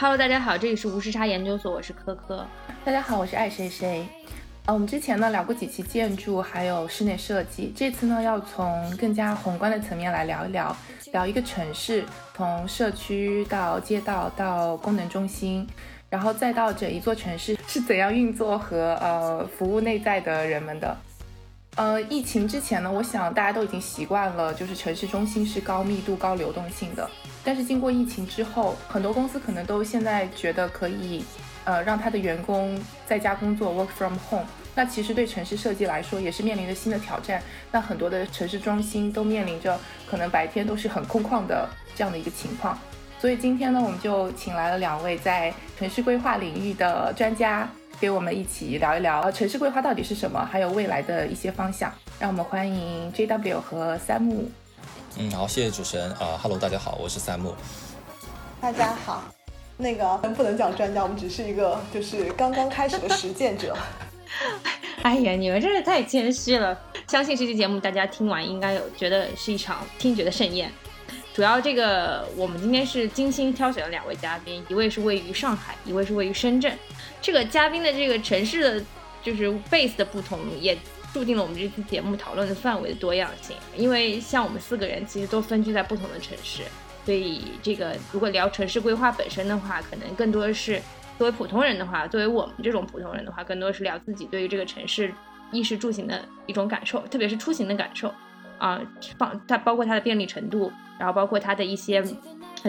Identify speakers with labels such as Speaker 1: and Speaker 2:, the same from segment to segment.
Speaker 1: Hello，大家好，这里是无时差研究所，我是科科。
Speaker 2: 大家好，我是爱谁谁。啊，我们之前呢聊过几期建筑，还有室内设计，这次呢要从更加宏观的层面来聊一聊，聊一个城市，从社区到街道到功能中心，然后再到整一座城市是怎样运作和呃服务内在的人们的。呃，疫情之前呢，我想大家都已经习惯了，就是城市中心是高密度、高流动性的。但是经过疫情之后，很多公司可能都现在觉得可以，呃，让他的员工在家工作，work from home。那其实对城市设计来说，也是面临着新的挑战。那很多的城市中心都面临着可能白天都是很空旷的这样的一个情况。所以今天呢，我们就请来了两位在城市规划领域的专家。给我们一起聊一聊，城市规划到底是什么，还有未来的一些方向。让我们欢迎 JW 和三木。
Speaker 3: 嗯，好，谢谢主持人啊，Hello，大家好，我是三木。
Speaker 4: 大家好，那个不能讲专家，我们只是一个就是刚刚开始的实践者。
Speaker 1: 哎呀，你们真是太谦虚了。相信这期节目大家听完应该有觉得是一场听觉的盛宴。主要这个我们今天是精心挑选了两位嘉宾，一位是位于上海，一位是位于深圳。这个嘉宾的这个城市的，就是 base 的不同，也注定了我们这期节目讨论的范围的多样性。因为像我们四个人其实都分居在不同的城市，所以这个如果聊城市规划本身的话，可能更多的是作为普通人的话，作为我们这种普通人的话，更多是聊自己对于这个城市衣食住行的一种感受，特别是出行的感受啊，放它包括它的便利程度，然后包括它的一些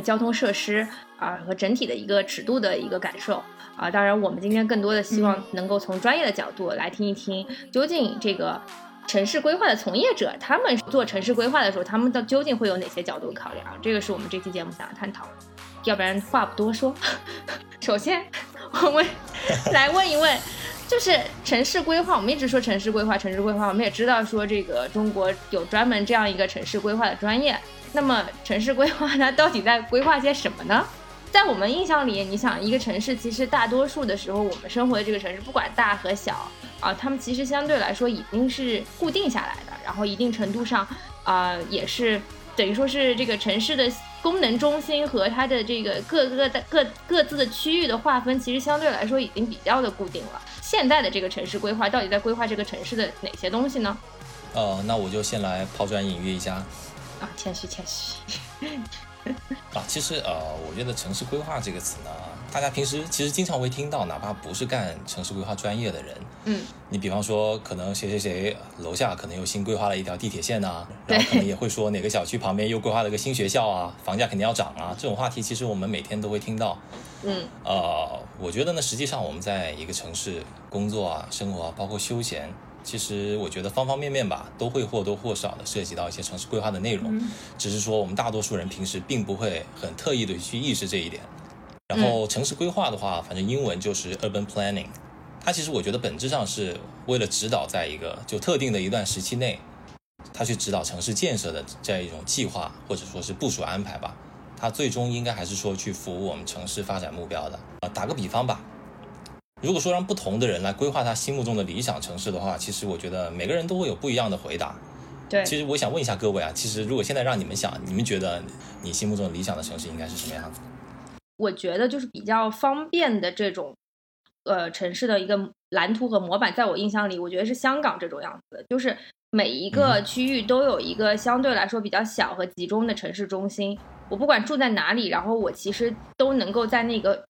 Speaker 1: 交通设施啊和整体的一个尺度的一个感受。啊，当然，我们今天更多的希望能够从专业的角度来听一听，究竟这个城市规划的从业者他们做城市规划的时候，他们的究竟会有哪些角度考量？这个是我们这期节目想要探讨。要不然话不多说，首先我们 来问一问，就是城市规划，我们一直说城市规划，城市规划，我们也知道说这个中国有专门这样一个城市规划的专业。那么城市规划它到底在规划些什么呢？在我们印象里，你想一个城市，其实大多数的时候，我们生活的这个城市，不管大和小啊，他们其实相对来说已经是固定下来的，然后一定程度上啊，也是等于说是这个城市的功能中心和它的这个各个的各各自的区域的划分，其实相对来说已经比较的固定了。现在的这个城市规划到底在规划这个城市的哪些东西呢？
Speaker 3: 呃，那我就先来抛砖引玉一下。
Speaker 1: 啊，谦虚谦虚。
Speaker 3: 啊，其实呃，我觉得城市规划这个词呢，大家平时其实经常会听到，哪怕不是干城市规划专业的人，
Speaker 1: 嗯，
Speaker 3: 你比方说可能谁谁谁楼下可能又新规划了一条地铁线呐，然后可能也会说哪个小区旁边又规划了个新学校啊，房价肯定要涨啊，这种话题其实我们每天都会听到，
Speaker 1: 嗯，
Speaker 3: 呃，我觉得呢，实际上我们在一个城市工作啊、生活啊，包括休闲。其实我觉得方方面面吧，都会或多或少的涉及到一些城市规划的内容，只是说我们大多数人平时并不会很特意的去意识这一点。然后城市规划的话，反正英文就是 urban planning，它其实我觉得本质上是为了指导在一个就特定的一段时期内，它去指导城市建设的这样一种计划或者说是部署安排吧。它最终应该还是说去服务我们城市发展目标的。啊，打个比方吧。如果说让不同的人来规划他心目中的理想城市的话，其实我觉得每个人都会有不一样的回答。
Speaker 1: 对，
Speaker 3: 其实我想问一下各位啊，其实如果现在让你们想，你们觉得你心目中的理想的城市应该是什么样子？
Speaker 1: 我觉得就是比较方便的这种，呃，城市的一个蓝图和模板，在我印象里，我觉得是香港这种样子，就是每一个区域都有一个相对来说比较小和集中的城市中心。我不管住在哪里，然后我其实都能够在那个。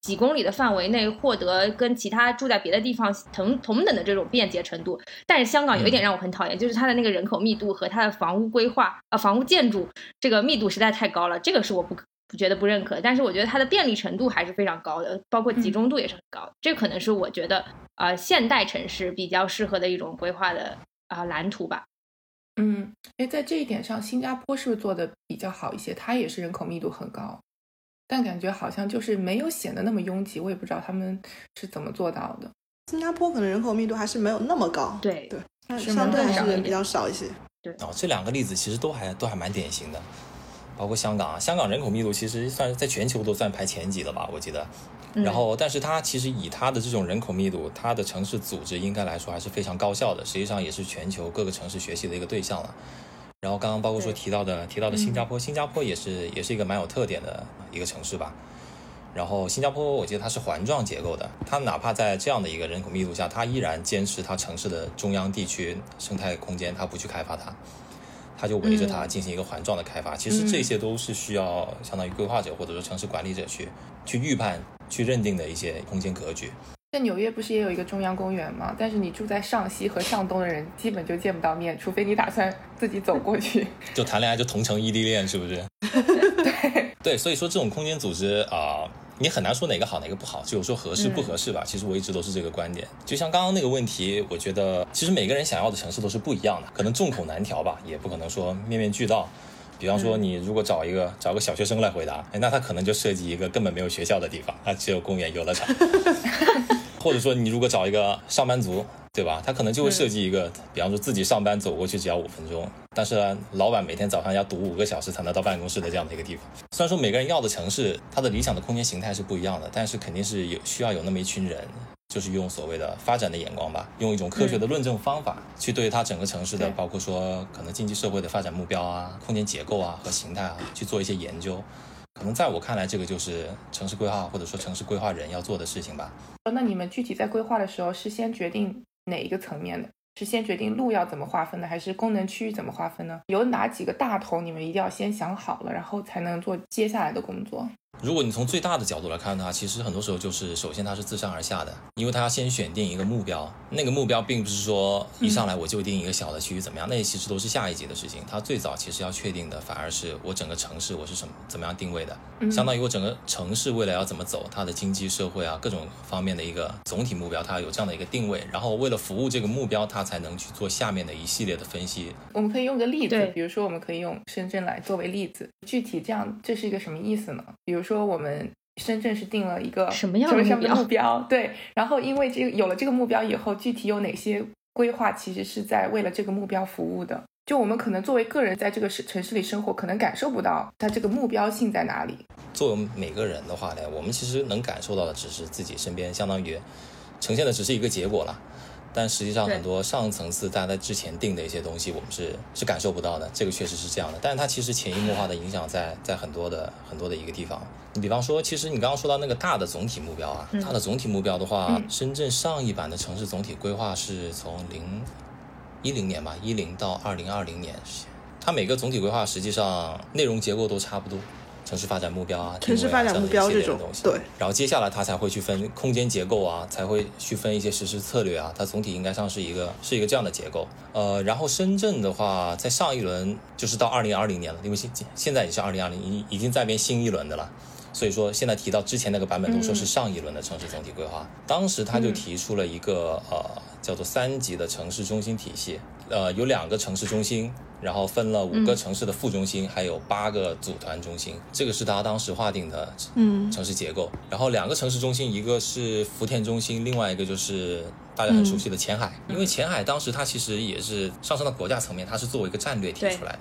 Speaker 1: 几公里的范围内获得跟其他住在别的地方同同等的这种便捷程度，但是香港有一点让我很讨厌，就是它的那个人口密度和它的房屋规划啊，房屋建筑这个密度实在太高了，这个是我不不觉得不认可。但是我觉得它的便利程度还是非常高的，包括集中度也是很高，这可能是我觉得啊现代城市比较适合的一种规划的啊蓝图吧。
Speaker 2: 嗯，哎，在这一点上，新加坡是不是做的比较好一些？它也是人口密度很高。但感觉好像就是没有显得那么拥挤，我也不知道他们是怎么做到的。
Speaker 4: 新加坡可能人口密度还是没有那么高，
Speaker 1: 对
Speaker 4: 对，相对还是比较少一些。
Speaker 1: 对
Speaker 3: 哦，这两个例子其实都还都还蛮典型的，包括香港啊，香港人口密度其实算是在全球都算排前几的吧，我记得。然后，但是它其实以它的这种人口密度，它的城市组织应该来说还是非常高效的，实际上也是全球各个城市学习的一个对象了。然后刚刚包括说提到的提到的新加坡，新加坡也是也是一个蛮有特点的一个城市吧。然后新加坡我记得它是环状结构的，它哪怕在这样的一个人口密度下，它依然坚持它城市的中央地区生态空间，它不去开发它，它就围着它进行一个环状的开发。其实这些都是需要相当于规划者或者说城市管理者去去预判、去认定的一些空间格局。
Speaker 2: 在纽约不是也有一个中央公园吗？但是你住在上西和上东的人基本就见不到面，除非你打算自己走过去。
Speaker 3: 就谈恋爱就同城异地恋，是不是？
Speaker 2: 对
Speaker 3: 对，所以说这种空间组织啊、你很难说哪个好哪个不好，只有说合适不合适吧。其实我一直都是这个观点。就像刚刚那个问题，我觉得其实每个人想要的城市都是不一样的，可能众口难调吧，也不可能说面面俱到。比方说，你如果找一个找个小学生来回答，哎，那他可能就设计一个根本没有学校的地方，他只有公园、游乐场。或者说，你如果找一个上班族，对吧？他可能就会设计一个，比方说自己上班走过去只要五分钟，但是呢，老板每天早上要堵五个小时才能到办公室的这样的一个地方。虽然说每个人要的城市，它的理想的空间形态是不一样的，但是肯定是有需要有那么一群人，就是用所谓的发展的眼光吧，用一种科学的论证方法、去对它整个城市的，包括说可能经济社会的发展目标啊、空间结构啊和形态啊，去做一些研究。可能在我看来，这个就是城市规划或者说城市规划人要做的事情吧。
Speaker 2: 那你们具体在规划的时候是先决定哪一个层面的？是先决定路要怎么划分呢，还是功能区域怎么划分呢？有哪几个大头你们一定要先想好了，然后才能做接下来的工作？
Speaker 3: 如果你从最大的角度来看的话，其实很多时候就是，首先它是自上而下的，因为它要先选定一个目标，那个目标并不是说一上来我就定一个小的区域怎么样，那其实都是下一级的事情。它最早其实要确定的，反而是我整个城市我是什么怎么样定位的，相当于我整个城市未来要怎么走，它的经济社会啊各种方面的一个总体目标，它有这样的一个定位，然后为了服务这个目标，它才能去做下面的一系列的分析，
Speaker 2: 我们可以用个例子，比如说我们可以用深圳来作为例子，具体这样这是一个什么意思呢？比如说我们深圳是定了一个
Speaker 1: 什么样的
Speaker 2: 什么样的
Speaker 1: 目标
Speaker 2: 目标？对，然后因为这个有了这个目标以后，具体有哪些规划其实是在为了这个目标服务的？就我们可能作为个人在这个市城市里生活，可能感受不到它这个目标性在哪里。
Speaker 3: 作为每个人的话呢，我们其实能感受到的只是自己身边相当于呈现的只是一个结果了，但实际上很多上层次大家在之前定的一些东西，我们是是感受不到的，这个确实是这样的。但是它其实潜移默化的影响在在很多的很多的一个地方。你比方说，其实你刚刚说到那个大的总体目标啊，大的总体目标的话，
Speaker 2: 嗯
Speaker 3: 深圳上一版的城市总体规划是从零一零年吧，一零到二零二零年，它每个总体规划实际上内容结构都差不多。城市发展目标啊，
Speaker 4: 城市发展目标
Speaker 3: 这
Speaker 4: 种
Speaker 3: 东西，
Speaker 4: 对，
Speaker 3: 然后接下来它才会去分空间结构啊，才会去分一些实施策略啊，它总体应该上是一个是一个这样的结构。呃，然后深圳的话，在上一轮就是到二零二零年了，因为现现在也是二零二零，已已经在编新一轮的了。所以说，现在提到之前那个版本都说是上一轮的城市总体规划，当时他就提出了一个呃叫做三级的城市中心体系，呃有两个城市中心，然后分了五个城市的副中心，还有八个组团中心，这个是他当时划定的
Speaker 4: 嗯。
Speaker 3: 城市结构。然后两个城市中心，一个是福田中心，另外一个就是大家很熟悉的前海，因为前海当时它其实也是上升到国家层面，它是作为一个战略提出来的。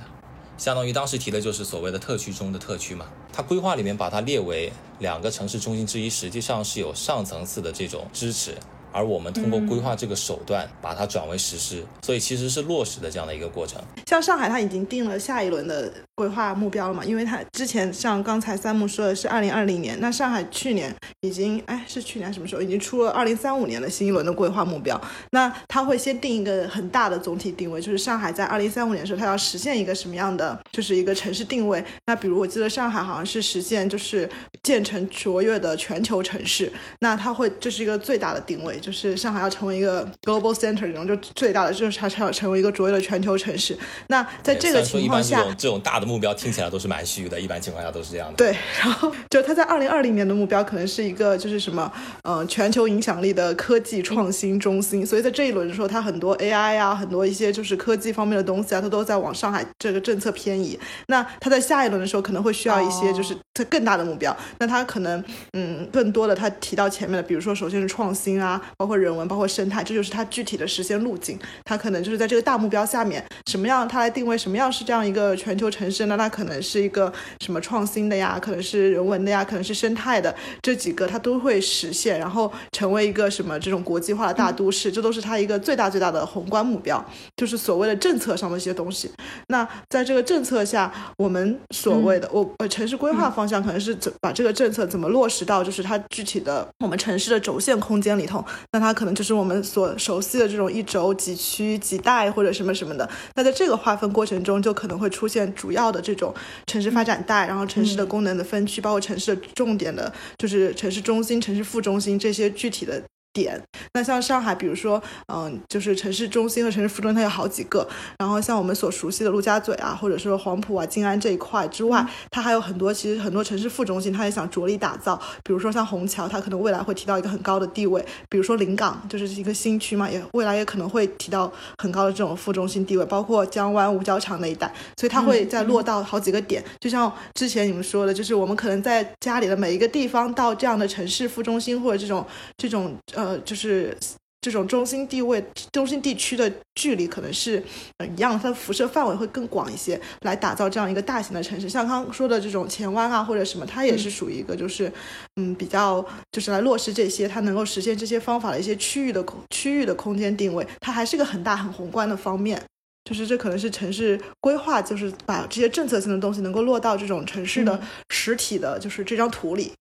Speaker 3: 相当于当时提的就是所谓的特区中的特区嘛，它规划里面把它列为两个城市中心之一，实际上是有上层次的这种支持，而我们通过规划这个手段把它转为实施，所以其实是落实的这样的一个过程。
Speaker 4: 像上海，它已经定了下一轮的规划目标了嘛？因为它之前像刚才三木说的是二零二零年，那上海去年已经哎是去年什么时候已经出了二零三五年的新一轮的规划目标？那它会先定一个很大的总体定位，就是上海在二零三五年的时候，它要实现一个什么样的就是一个城市定位？那比如我记得上海好像是实现就是建成卓越的全球城市，那它会这是一个最大的定位，就是上海要成为一个 global center 这种，就最大的就是它要成为一个卓越的全球城市。那在这个情况下，
Speaker 3: 这种大的目标听起来都是蛮虚的，一般情况下都是这样的。
Speaker 4: 对，然后就他在二零二零年的目标可能是一个就是什么，呃，全球影响力的科技创新中心。所以在这一轮的时候，它很多 AI 啊，很多一些就是科技方面的东西啊，他都在往上海这个政策偏移。那他在下一轮的时候可能会需要一些就是他更大的目标。那他可能嗯更多的他提到前面的，比如说首先是创新啊，包括人文，包括生态，这就是他具体的实现路径。他可能就是在这个大目标下面，什么样他来定位什么样是这样一个全球城市。市，那它可能是一个什么创新的呀，可能是人文的呀，可能是生态的，这几个它都会实现，然后成为一个什么这种国际化的大都市，这都是它一个最大最大的宏观目标，就是所谓的政策上的一些东西。那在这个政策下，我们所谓的我呃城市规划方向可能是怎把这个政策怎么落实到就是它具体的我们城市的轴线空间里头，那它可能就是我们所熟悉的这种一轴几区几带或者什么什么的。那在这个划分过程中，就可能会出现主要的这种城市发展带，然后城市的功能的分区，包括城市的重点的，就是城市中心、城市副中心这些具体的。点，那像上海，比如说，嗯，就是城市中心和城市副中心，它有好几个。然后像我们所熟悉的陆家嘴啊，或者说黄埔啊、静安这一块之外，它还有很多，其实很多城市副中心，它也想着力打造。比如说像虹桥，它可能未来会提到一个很高的地位。比如说临港，就是一个新区嘛，也未来也可能会提到很高的这种副中心地位。包括江湾五角场那一带，所以它会再落到好几个点。就像之前你们说的，就是我们可能在家里的每一个地方到这样的城市副中心或者这种这种呃。呃，就是这种中心地位、中心地区的距离可能是呃一样，它的辐射范围会更广一些，来打造这样一个大型的城市。像刚刚说的这种前湾啊，或者什么，它也是属于一个就是嗯比较就是来落实这些，它能够实现这些方法的一些区域的空区域的空间定位，它还是个很大很宏观的方面。就是这可能是城市规划，就是把这些政策性的东西能够落到这种城市的实体的，就是这张图里。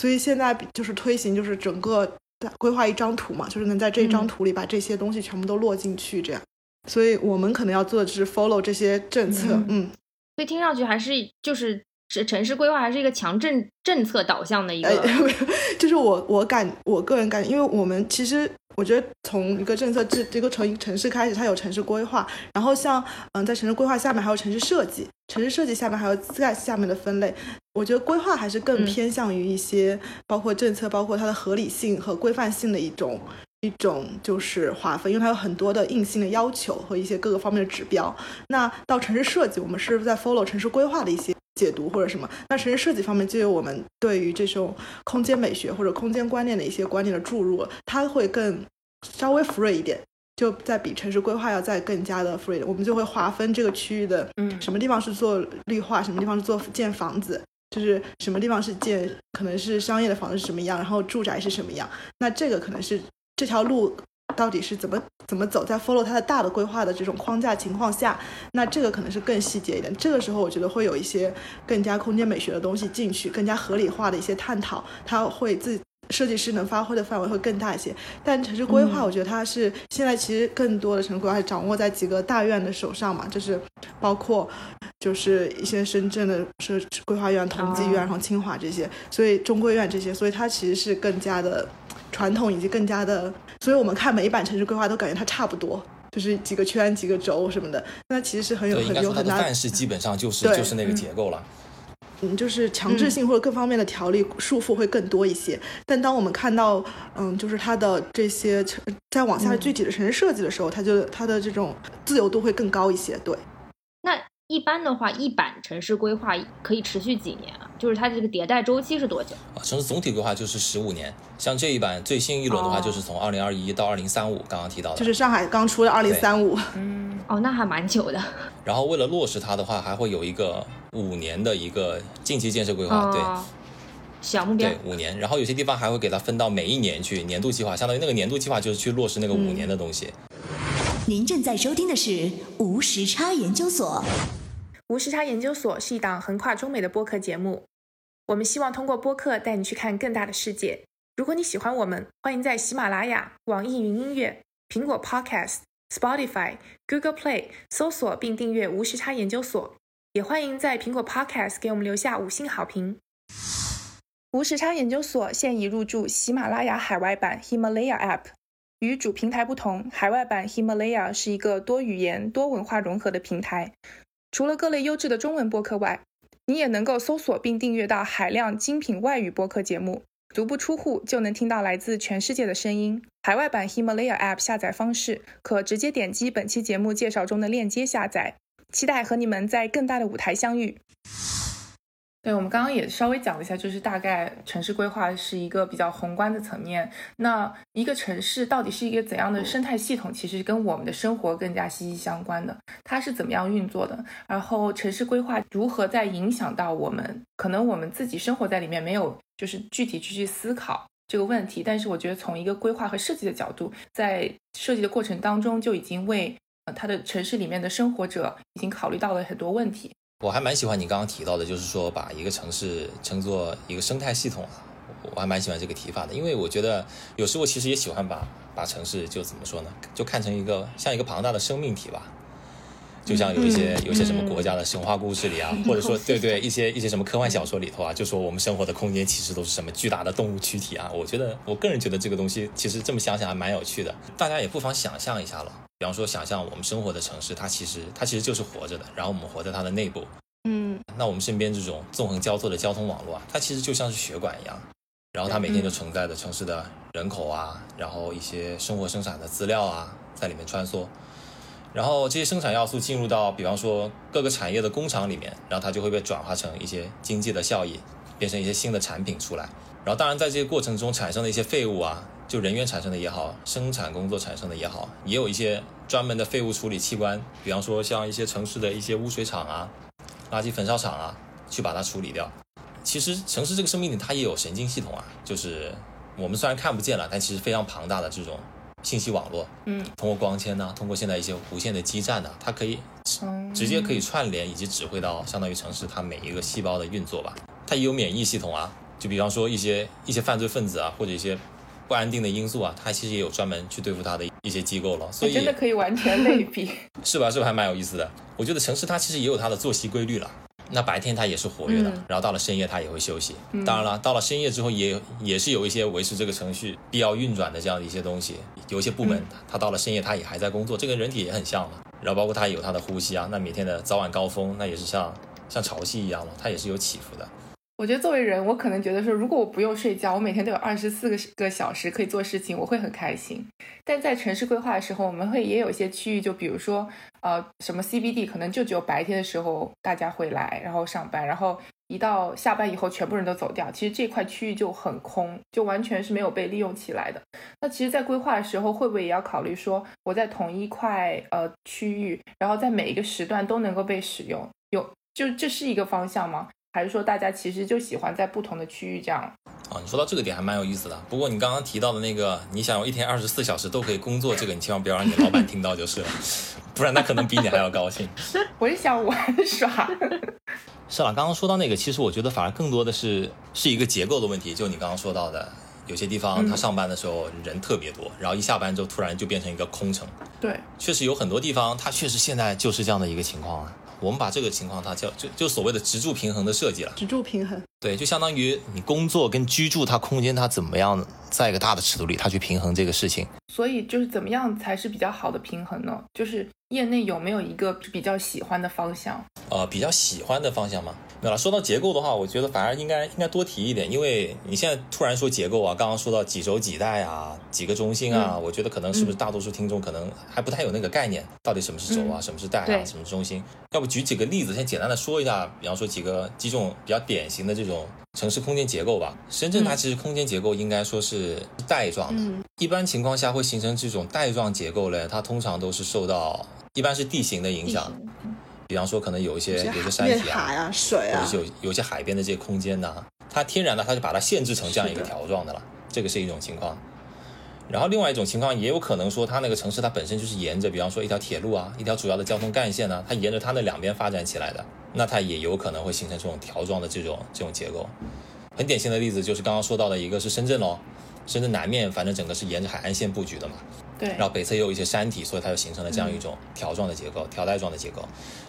Speaker 4: 所以现在就是推行，就是整个。规划一张图嘛，就是能在这一张图里把这些东西全部都落进去，这样。所以我们可能要做的就是 follow 这些政策，嗯。
Speaker 1: 所以听上去还是就是城城市规划还是一个强政政策导向的一个，
Speaker 4: 就是我我感我个人感觉，因为我们其实。我觉得从一个政策制这个城城市开始，它有城市规划，然后像嗯，在城市规划下面还有城市设计，城市设计下面还有在下面的分类。我觉得规划还是更偏向于一些包括政策，包括它的合理性和规范性的一种一种就是划分，因为它有很多的硬性的要求和一些各个方面的指标。那到城市设计，我们是在 follow 城市规划的一些解读或者什么。那城市设计方面就有我们对于这种空间美学或者空间观念的一些观念的注入，它会更。稍微 free 一点，就在比城市规划要再更加的 free。我们就会划分这个区域的，嗯，什么地方是做绿化，什么地方是做建房子，就是什么地方是建，可能是商业的房子是什么样，然后住宅是什么样。那这个可能是这条路到底是怎么怎么走，在 follow 它的大的规划的这种框架情况下，那这个可能是更细节一点。这个时候我觉得会有一些更加空间美学的东西进去，更加合理化的一些探讨，它会自。设计师能发挥的范围会更大一些，但城市规划，我觉得它是现在其实更多的城市规划掌握在几个大院的手上嘛，就是包括就是一些深圳的设规划院、同济院，然后清华这些，所以中规院这些，所以它其实是更加的传统以及更加的，所以我们看每一版城市规划都感觉它差不多，就是几个圈、几个轴什么的，那其实是很有很有很大。
Speaker 3: 范式基本上就是就是那个结构了。
Speaker 4: 嗯，就是强制性或者各方面的条例束缚会更多一些。但当我们看到，嗯，就是它的这些在往下具体的城市设计的时候，它就它的这种自由度会更高一些。对。
Speaker 1: 那一般的话，一版城市规划可以持续几年啊？就是它这个迭代周期是多久？
Speaker 3: 啊，城市总体规划就是十五年。像这一版最新一轮的话，就是从二零二一到二零三五，刚刚提到的。
Speaker 4: 就是上海刚出的二零三五。
Speaker 1: 嗯。哦，那还蛮久的。
Speaker 3: 然后为了落实它的话，还会有一个。五年的一个近期建设规划，对，
Speaker 1: 小目标，
Speaker 3: 对五年，然后有些地方还会给它分到每一年去年度计划，相当于那个年度计划就是去落实那个五年的东西。
Speaker 5: 您正在收听的是无时差研究所。
Speaker 2: 无时差研究所是一档横跨中美的播客节目，我们希望通过播客带你去看更大的世界。如果你喜欢我们，欢迎在喜马拉雅、网易云音乐、苹果 Podcast、Spotify、Google Play 搜索并订阅无时差研究所。也欢迎在苹果 Podcast 给我们留下五星好评。无时差研究所现已入驻喜马拉雅海外版 Himalaya App。与主平台不同，海外版 Himalaya 是一个多语言、多文化融合的平台。除了各类优质的中文播客外，你也能够搜索并订阅到海量精品外语播客节目，足不出户就能听到来自全世界的声音。海外版 Himalaya App 下载方式可直接点击本期节目介绍中的链接下载。期待和你们在更大的舞台相遇。对，我们刚刚也稍微讲了一下，就是大概城市规划是一个比较宏观的层面。那一个城市到底是一个怎样的生态系统，其实跟我们的生活更加息息相关的。它是怎么样运作的？然后城市规划如何在影响到我们？可能我们自己生活在里面，没有就是具体去去思考这个问题。但是我觉得从一个规划和设计的角度，在设计的过程当中，就已经为呃它的城市里面的生活者已经考虑到了很多问题。
Speaker 3: 我还蛮喜欢你刚刚提到的，就是说把一个城市称作一个生态系统啊，我还蛮喜欢这个提法的，因为我觉得有时候其实也喜欢把把城市就怎么说呢，就看成一个像一个庞大的生命体吧，就像有一些有些什么国家的神话故事里啊，或者说对对一些一些什么科幻小说里头啊，就说我们生活的空间其实都是什么巨大的动物躯体啊，我觉得我个人觉得这个东西其实这么想想还蛮有趣的，大家也不妨想象一下了，比方说想象我们生活的城市，它其实它其实就是活着的，然后我们活在它的内部。
Speaker 4: 嗯，
Speaker 3: 那我们身边这种纵横交错的交通网络啊，它其实就像是血管一样，然后它每天就承载着城市的人口啊，然后一些生活生产的资料啊，在里面穿梭，然后这些生产要素进入到，比方说各个产业的工厂里面，然后它就会被转化成一些经济的效益，变成一些新的产品出来。然后当然在这些过程中产生的一些废物啊，就人员产生的也好，生产工作产生的也好，也有一些专门的废物处理器官，比方说像一些城市的一些污水厂啊。垃圾焚烧厂啊，去把它处理掉。其实城市这个生命体它也有神经系统啊，就是我们虽然看不见了，但其实非常庞大的这种信息网络。
Speaker 2: 嗯，
Speaker 3: 通过光纤呢，通过现在一些无线的基站呢，它可以直接可以串联以及指挥到相当于城市它每一个细胞的运作吧。它也有免疫系统啊，就比方说一些一些犯罪分子啊，或者一些不安定的因素啊，它其实也有专门去对付它的一些机构了。所以
Speaker 2: 真的可以完全类比，
Speaker 3: 是吧？是不是还蛮有意思的？我觉得城市它其实也有它的作息规律了。那白天它也是活跃的，然后到了深夜它也会休息。当然了，到了深夜之后也也是有一些维持这个程序必要运转的这样的一些东西。有一些部门它到了深夜它也还在工作，这跟人体也很像嘛。然后包括它有它的呼吸啊，那每天的早晚高峰那也是像像潮汐一样嘛，它也是有起伏的。
Speaker 2: 我觉得作为人，我可能觉得说，如果我不用睡觉，我每天都有二十四个个小时可以做事情，我会很开心。但在城市规划的时候，我们会也有一些区域，就比如说，呃，什么 CBD，可能就只有白天的时候大家会来，然后上班，然后一到下班以后，全部人都走掉，其实这块区域就很空，就完全是没有被利用起来的。那其实，在规划的时候，会不会也要考虑说，我在同一块呃区域，然后在每一个时段都能够被使用，有就这是一个方向吗？还是说大家其实就喜欢在不同的区域这样？
Speaker 3: 哦，你说到这个点还蛮有意思的。不过你刚刚提到的那个，你想要一天二十四小时都可以工作，这个你千万不要让你老板听到就是了，不然他可能比你还要高兴。
Speaker 2: 我是想玩 耍。
Speaker 3: 是啊，刚刚说到那个，其实我觉得反而更多的是是一个结构的问题。就你刚刚说到的，有些地方他上班的时候人特别多，然后一下班之后突然就变成一个空城。
Speaker 2: 对，
Speaker 3: 确实有很多地方，它确实现在就是这样的一个情况啊。我们把这个情况，它叫就就所谓的直柱平衡的设计了。
Speaker 4: 直柱平衡，
Speaker 3: 对，就相当于你工作跟居住，它空间它怎么样，在一个大的尺度里，它去平衡这个事情。
Speaker 2: 所以就是怎么样才是比较好的平衡呢？就是业内有没有一个比较喜欢的方向？
Speaker 3: 呃，比较喜欢的方向吗？没有了。说到结构的话，我觉得反而应该应该多提一点，因为你现在突然说结构啊，刚刚说到几轴几代啊，几个中心啊，我觉得可能是不是大多数听众可能还不太有那个概念，到底什么是轴啊，什么是带啊，什么是中心？要不举几个例子，先简单的说一下，比方说几个几种比较典型的这种城市空间结构吧。深圳它其实空间结构应该说是带状的，一般情况下会形成这种带状结构嘞，它通常都是受到一般是地形的影响。比方说，可能有一些有些山体
Speaker 4: 啊，水
Speaker 3: 啊，或者有有些海边的这些空间呐，它天然的它就把它限制成这样一个条状的了，这个是一种情况。然后另外一种情况也有可能说，它那个城市它本身就是沿着，比方说一条铁路啊，一条主要的交通干线呢，它沿着它那两边发展起来的，那它也有可能会形成这种条状的这种这种结构。很典型的例子就是刚刚说到的一个是深圳喽，深圳南面反正整个是沿着海岸线布局的嘛。
Speaker 2: 对，
Speaker 3: 然后北侧也有一些山体，所以它就形成了这样一种条状的结构，条带状的结构。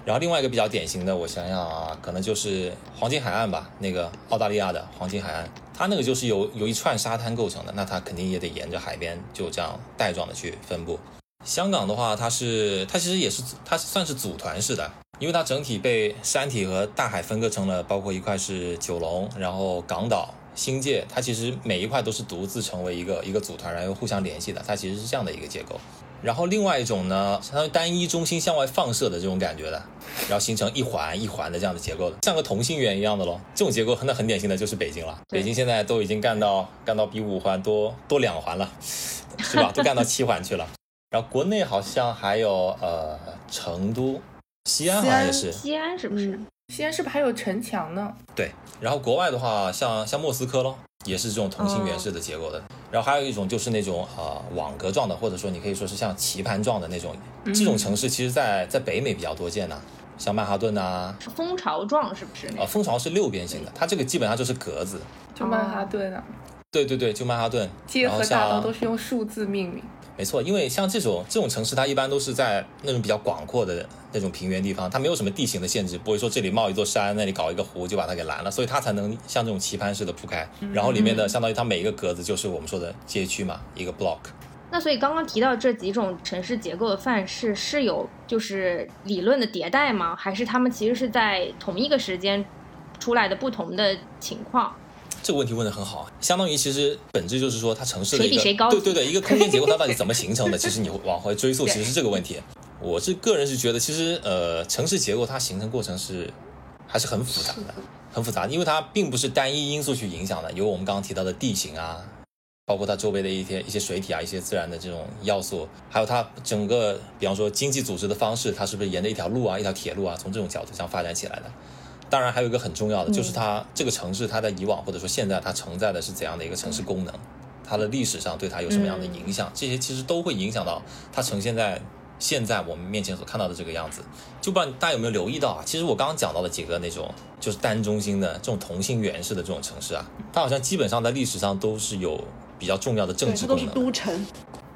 Speaker 3: 然后另外一个比较典型的，我想想啊，可能就是黄金海岸吧，那个澳大利亚的黄金海岸，它那个就是由由一串沙滩构成的，那它肯定也得沿着海边就这样带状的去分布。香港的话，它是它其实也是它算是组团式的，因为它整体被山体和大海分割成了，包括一块是九龙，然后港岛。新界它其实每一块都是独自成为一个一个组团，然后互相联系的，它其实是这样的一个结构。然后另外一种呢，相当于单一中心向外放射的这种感觉的，然后形成一环一环的这样的结构的，像个同心圆一样的咯。这种结构那很典型的就是北京了，北京现在都已经干到干到比五环多多两环了，是吧？都干到七环去了。然后国内好像还有呃成都、西安好像也是，
Speaker 1: 西安是不是？
Speaker 2: 西安是不是还有城墙呢？
Speaker 3: 对，然后国外的话，像像莫斯科咯，也是这种同心圆式的结构的。然后还有一种就是那种呃网格状的，或者说你可以说是像棋盘状的那种，这种城市其实在在北美比较多见呐、像曼哈顿呐、
Speaker 1: 是蜂巢状是不是？
Speaker 3: 啊，蜂巢是六边形的，它这个基本上就是格子。
Speaker 2: 就曼哈顿啊，
Speaker 3: 对对对，就曼哈顿。
Speaker 2: 街
Speaker 3: 然后
Speaker 2: 和大道
Speaker 3: 像
Speaker 2: 都是用数字命名。
Speaker 3: 没错，因为像这种这种城市，它一般都是在那种比较广阔的那种平原地方，它没有什么地形的限制，不会说这里冒一座山，那里搞一个湖就把它给拦了，所以它才能像这种棋盘式的铺开。然后里面的相当于它每一个格子就是我们说的街区嘛，一个 block。
Speaker 1: 那所以刚刚提到这几种城市结构的范式是有就是理论的迭代吗？还是他们其实是在同一个时间出来的不同的情况？
Speaker 3: 这个问题问得很好，相当于其实本质就是说它城市的一个
Speaker 1: 比谁高
Speaker 3: 对对对，一个空间结构它 到底怎么形成的？其实你往回追溯，其实是这个问题。我是个人是觉得，其实呃，城市结构它形成过程是还是很复杂的，很复杂，因为它并不是单一因素去影响的，有我们刚刚提到的地形啊，包括它周围的一些一些水体啊，一些自然的这种要素，还有它整个，比方说经济组织的方式，它是不是沿着一条路啊、一条铁路啊，从这种角度上发展起来的。当然，还有一个很重要的，就是它这个城市它在以往或者说现在它承载的是怎样的一个城市功能，它的历史上对它有什么样的影响，这些其实都会影响到它呈现在现在我们面前所看到的这个样子。就不知道大家有没有留意到啊？其实我刚刚讲到的几个那种就是单中心的这种同心圆式的这种城市啊，它好像基本上在历史上都是有比较重要的政治功能的。
Speaker 4: 都城。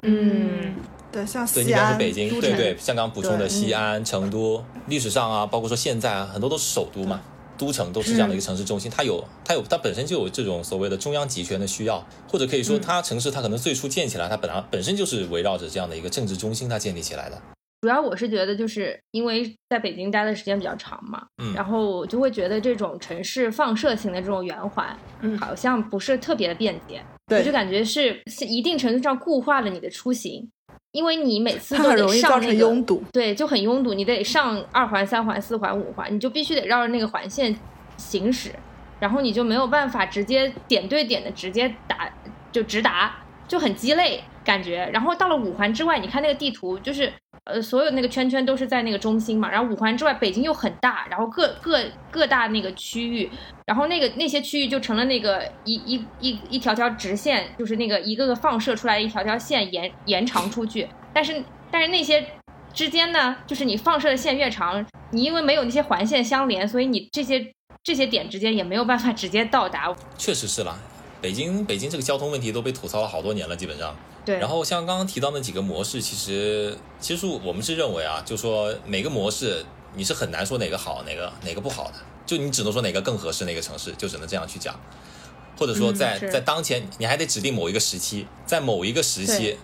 Speaker 1: 嗯，
Speaker 4: 对，像
Speaker 3: 对，你比方、说北京，对对，像刚刚补充的西安、成都，历史上啊，包括说现在啊，很多都是首都嘛，都城都是这样的一个城市中心，它有它有它本身就有这种所谓的中央集权的需要，或者可以说它城市它可能最初建起来，它本来本身就是围绕着这样的一个政治中心它建立起来的。
Speaker 1: 主要我是觉得，就是因为在北京待的时间比较长嘛，
Speaker 3: 嗯。
Speaker 1: 然后我就会觉得这种城市放射型的这种圆环，
Speaker 2: 嗯。
Speaker 1: 好像不是特别的便捷，
Speaker 4: 对。
Speaker 1: 我就感觉是是一定程度上固化了你的出行，因为你每次都得
Speaker 4: 它很容易造
Speaker 1: 上那个
Speaker 4: 拥堵。
Speaker 1: 对，就很拥堵，你得上二环、三环、四环、五环，你就必须得绕着那个环线行驶，然后你就没有办法直接点对点的直接打就直达，就很鸡肋感觉。然后到了五环之外，你看那个地图，就是呃所有那个圈圈都是在那个中心嘛，然后五环之外，北京又很大，然后各各各大那个区域，然后那个那些区域就成了那个一一一一条条直线，就是那个一个个放射出来一条条线延延长出去，但是但是那些之间呢，就是你放射的线越长，你因为没有那些环线相连，所以你这些这些点之间也没有办法直接到达。
Speaker 3: 确实是啦，北京北京这个交通问题都被吐槽了好多年了，基本上。
Speaker 1: 对，
Speaker 3: 然后像刚刚提到那几个模式，其实其实我们是认为啊，就说每个模式你是很难说哪个好，哪个哪个不好的，就你只能说哪个更合适哪个城市，就只能这样去讲。或者说
Speaker 1: 嗯
Speaker 3: 在、
Speaker 1: 是
Speaker 3: 在当前，你还得指定某一个时期，在某一个时期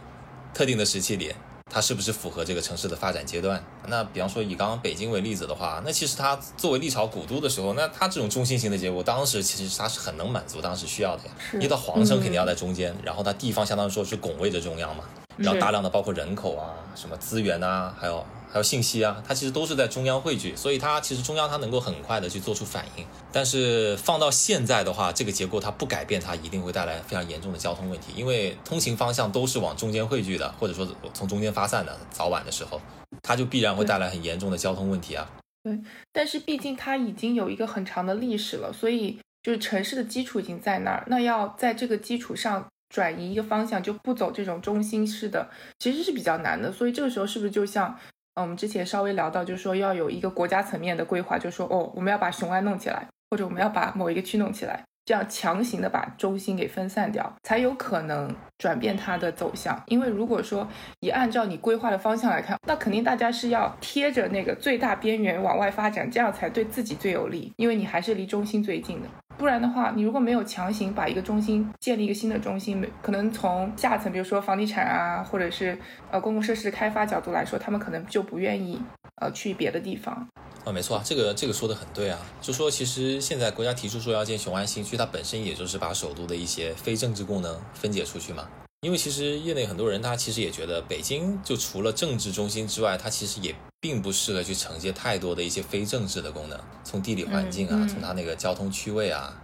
Speaker 3: 特定的时期里，它是不是符合这个城市的发展阶段？那比方说以刚刚北京为例子的话，那其实它作为历朝古都的时候，那它这种中心型的结构，当时其实它是很能满足当时需要的呀。
Speaker 2: 是
Speaker 3: 一到皇城肯定要在中间，然后它地方相当于说是拱卫着中央嘛，然后大量的包括人口啊、什么资源啊，还有还有信息啊，它其实都是在中央汇聚，所以它其实中央它能够很快的去做出反应。但是放到现在的话，这个结构它不改变，它一定会带来非常严重的交通问题，因为通行方向都是往中间汇聚的，或者说从中间发散的，早晚的时候，它就必然会带来很严重的交通问题啊。
Speaker 2: 对但是毕竟它已经有一个很长的历史了，所以就是城市的基础已经在那儿，那要在这个基础上转移一个方向，就不走这种中心式的，其实是比较难的。所以这个时候是不是就像，我们之前稍微聊到，就是说要有一个国家层面的规划，就是说哦，我们要把雄安弄起来，或者我们要把某一个区弄起来，这样强行的把中心给分散掉，才有可能转变它的走向。因为如果说你按照你规划的方向来看，那肯定大家是要贴着那个最大边缘往外发展，这样才对自己最有利，因为你还是离中心最近的。不然的话，你如果没有强行把一个中心建立一个新的中心，可能从下层，比如说房地产啊，或者是呃公共设施开发角度来说，他们可能就不愿意呃去别的地方。
Speaker 3: 啊，没错，这个这个说的很对啊，就说其实现在国家提出说要建雄安新区，它本身也就是把首都的一些非政治功能分解出去嘛。因为其实业内很多人他其实也觉得北京就除了政治中心之外，它其实也并不适合去承接太多的一些非政治的功能。从地理环境啊，
Speaker 1: 嗯嗯
Speaker 3: 从它那个交通区位啊，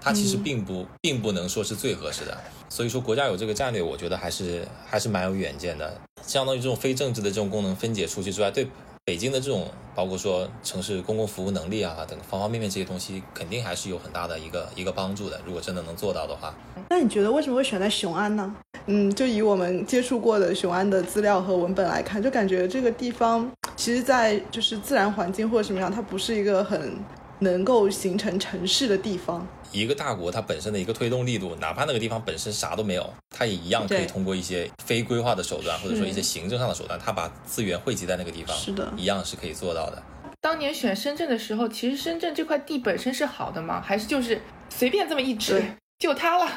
Speaker 3: 它其实并不并不能说是最合适的。所以说国家有这个战略，我觉得还是还是蛮有远见的。相当于这种非政治的这种功能分解出去之外，对北京的这种包括说城市公共服务能力啊等方方面面这些东西，肯定还是有很大的一个一个帮助的。如果真的能做到的话，
Speaker 4: 那你觉得为什么会选在雄安呢？嗯，就以我们接触过的雄安的资料和文本来看，就感觉这个地方其实，在就是自然环境或者什么样，它不是一个很能够形成城市的地方。
Speaker 3: 一个大国它本身的一个推动力度，哪怕那个地方本身啥都没有，它也一样可以通过一些非规划的手段，或者说一些行政上的手段，它把资源汇集在那个地方，
Speaker 4: 是的
Speaker 3: 一样是可以做到的。
Speaker 2: 当年选深圳的时候，其实深圳这块地本身是好的嘛？还是就是随便这么一指
Speaker 4: 对
Speaker 2: 就它了？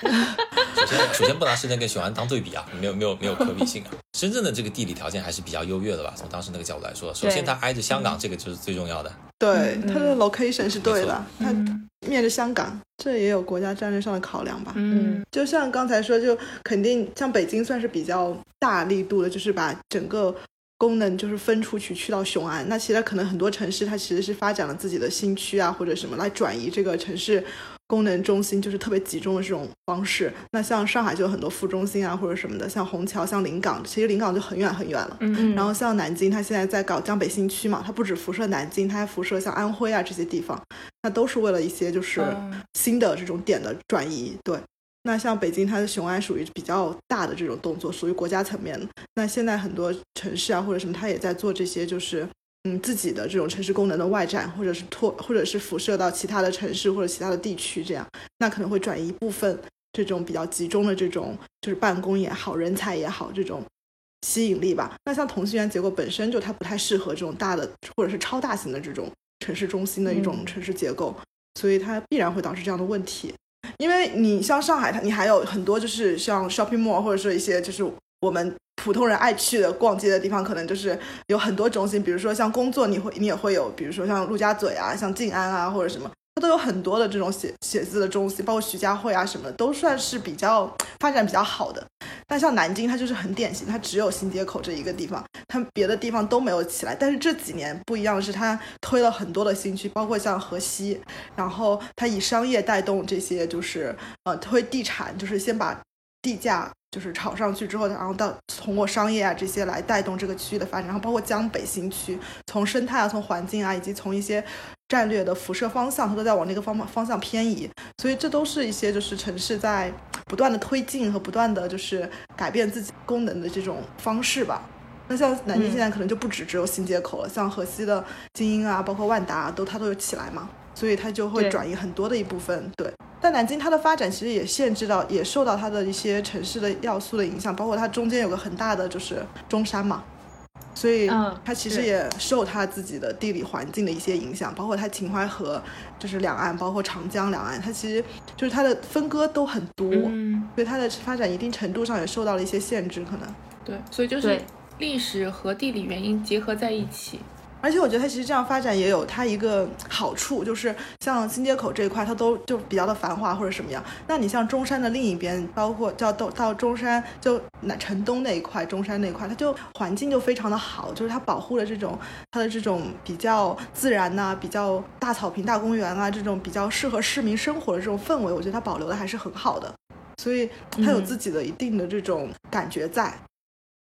Speaker 3: 首先，首先不拿深圳跟雄安当对比啊，没有没有没有可比性啊。深圳的这个地理条件还是比较优越的吧？从当时那个角度来说，首先它挨着香港，这个就是最重要的。
Speaker 4: 对，
Speaker 2: 嗯
Speaker 4: 它的 location 是对的，它
Speaker 2: 嗯
Speaker 4: 面着香港，这也有国家战略上的考量吧。
Speaker 2: 嗯
Speaker 4: 就像刚才说，就肯定像北京算是比较大力度的，就是把整个功能就是分出去去到雄安。那其实可能很多城市它其实是发展了自己的新区啊或者什么来转移这个城市功能中心，就是特别集中的这种方式。那像上海就有很多副中心啊或者什么的，像虹桥、像临港，其实临港就很远很远了。
Speaker 2: 嗯
Speaker 4: 然后像南京，它现在在搞江北新区嘛，它不止辐射南京，它还辐射像安徽啊这些地方，那都是为了一些就是
Speaker 2: 嗯
Speaker 4: 新的这种点的转移。对，那像北京，它的雄安属于比较大的这种动作，属于国家层面的。那现在很多城市啊或者什么，它也在做这些，就是嗯自己的这种城市功能的外展，或者是拓，或者是辐射到其他的城市或者其他的地区，这样那可能会转移一部分这种比较集中的这种就是办公也好，人才也好这种。吸引力吧，那像同心圆结构本身就它不太适合这种大的或者是超大型的这种城市中心的一种
Speaker 1: 嗯
Speaker 4: 城市结构，所以它必然会导致这样的问题。因为你像上海，它你还有很多就是像 shopping mall 或者是一些就是我们普通人爱去的逛街的地方，可能就是有很多中心，比如说像工作，你会你也会有，比如说像陆家嘴啊、像静安啊或者什么，它都有很多的这种写写字的中心，包括徐家汇啊什么的，都算是比较发展比较好的。但像南京，它就是很典型，它只有新街口这一个地方，它别的地方都没有起来。但是这几年不一样的是，它推了很多的新区，包括像河西，然后它以商业带动这些，就是呃推地产，就是先把地价就是炒上去之后，然后到通过商业啊这些来带动这个区域的发展，然后包括江北新区，从生态啊、从环境啊，以及从一些战略的辐射方向，它都在往那个方方向偏移。所以这都是一些就是城市在不断的推进和不断的就是改变自己功能的这种方式吧。那像南京现在可能就不止只有新街口了，像河西的精英啊，包括万达、啊、都它都有起来嘛，所以它就会转移很多的一部分。对，但南京它的发展其实也限制到，也受到它的一些城市的要素的影响，包括它中间有个很大的就是中山嘛，所以
Speaker 1: 嗯
Speaker 4: 它其实也受它自己的地理环境的一些影响，包括它秦淮河就是两岸，包括长江两岸，它其实就是它的分割都很多，
Speaker 2: 嗯，
Speaker 4: 所以它的发展一定程度上也受到了一些限制，可能。
Speaker 2: 对，所以就是历史和地理原因结合在一起。
Speaker 4: 而且我觉得它其实这样发展也有它一个好处，就是像新街口这一块，它都就比较的繁华或者什么样。那你像中山的另一边，包括叫到到中山就那城东那一块，中山那一块，它就环境就非常的好，就是它保护了这种它的这种比较自然呐、比较大草坪、大公园啊这种比较适合市民生活的这种氛围，我觉得它保留的还是很好的。所以它有
Speaker 1: 嗯
Speaker 4: 自己的一定的这种感觉在，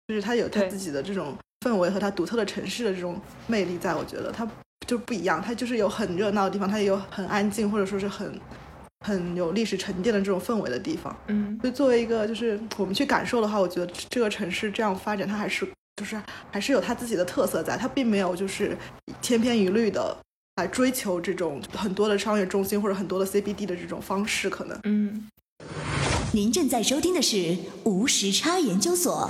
Speaker 4: 就是它有它自己的这种氛围和它独特的城市的这种魅力在，我觉得它就不一样，它就是有很热闹的地方，它也有很安静或者说是很很有历史沉淀的这种氛围的地方。
Speaker 2: 嗯
Speaker 4: 所以作为一个就是我们去感受的话，我觉得这个城市这样发展，它还是就是还是有它自己的特色在，它并没有就是千篇一律的来追求这种很多的商业中心或者很多的 CBD 的这种方式，可能。
Speaker 2: 嗯，
Speaker 5: 您正在收听的是无时差研究所。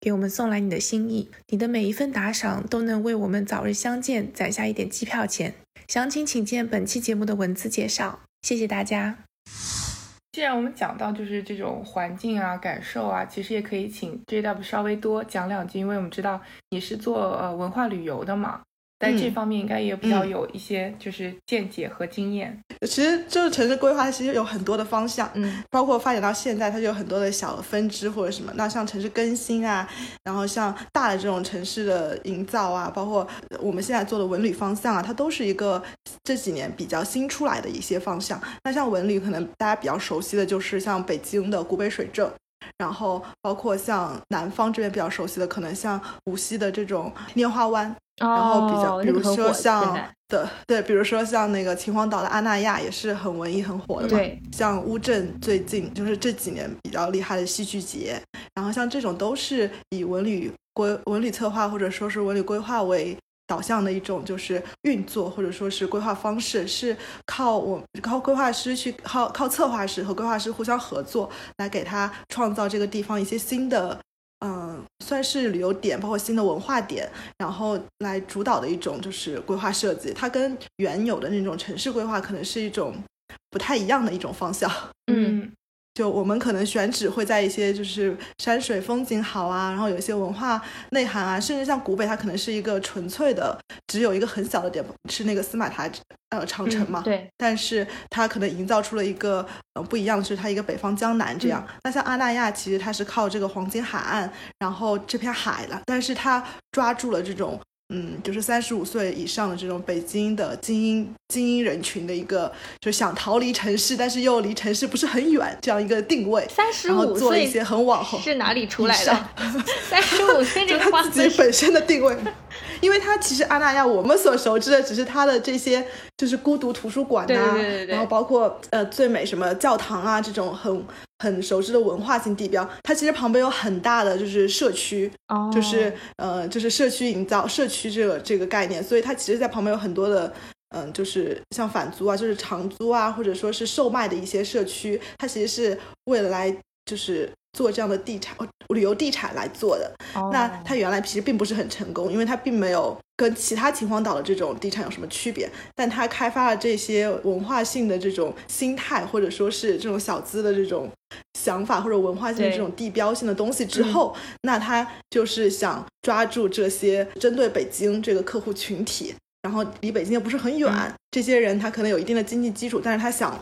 Speaker 2: 给我们送来你的心意。你的每一份打赏都能为我们早日相见攒下一点机票钱。详情请见本期节目的文字介绍。谢谢大家。既然我们讲到就是这种环境啊、感受啊，其实也可以请 JW 稍微多讲两句，因为我们知道你是做呃文化旅游的嘛。在这方面应该也比较有一些就是见解和经验。
Speaker 4: 其实就是城市规划，其实有很多的方向，
Speaker 1: 嗯，
Speaker 4: 包括发展到现在，它就有很多的小分支或者什么。那像城市更新啊，然后像大的这种城市的营造啊，包括我们现在做的文旅方向啊，它都是一个这几年比较新出来的一些方向。那像文旅，可能大家比较熟悉的就是像北京的古北水镇，然后包括像南方这边比较熟悉的，可能像无锡的这种拈花湾。然后比较，比如说像的对，比如说像那个秦皇岛的阿那亚也是很文艺很火的嘛。
Speaker 1: 对，
Speaker 4: 像乌镇最近就是这几年比较厉害的戏剧节，然后像这种都是以文旅规文旅策划或者说是文旅规划为导向的一种就是运作或者说是规划方式，是靠我靠规划师去靠靠策划师和规划师互相合作来给他创造这个地方一些新的。嗯，算是旅游点，包括新的文化点，然后来主导的一种就是规划设计。它跟原有的那种城市规划可能是一种不太一样的一种方向。
Speaker 1: 嗯。
Speaker 4: 就我们可能选址会在一些就是山水风景好啊，然后有一些文化内涵啊，甚至像古北，它可能是一个纯粹的，只有一个很小的点，是那个司马台呃长城嘛。
Speaker 1: 对。
Speaker 4: 但是它可能营造出了一个呃不一样就是，它一个北方江南这样。那像阿那亚，其实它是靠这个黄金海岸，然后这片海了，但是它抓住了这种。嗯，就是三十五岁以上的这种北京的精英精英人群的一个，就想逃离城市，但是又离城市不是很远这样一个定位。
Speaker 1: 三十五岁，
Speaker 4: 做一些很网红
Speaker 1: 是哪里出来的？三十五岁 这个
Speaker 4: 他自己本身的定位，因为他其实阿那亚我们所熟知的只是他的这些，就是孤独图书馆
Speaker 1: 呐，
Speaker 4: 然后包括呃最美什么教堂啊这种很。很熟知的文化性地标，它其实旁边有很大的就是社区，就是呃就是社区营造社区这个这个概念，所以它其实在旁边有很多的嗯就是像返租啊，就是长租啊，或者说是售卖的一些社区，它其实是为了来就是做这样的地产旅游地产来做的。那它原来其实并不是很成功，因为它并没有。跟其他秦皇岛的这种地产有什么区别？但它开发了这些文化性的这种心态，或者说是这种小资的这种想法，或者文化性的这种地标性的东西之后，那他就是想抓住这些针对北京这个客户群体，然后离北京又不是很远，这些人他可能有一定的经济基础，但是他想。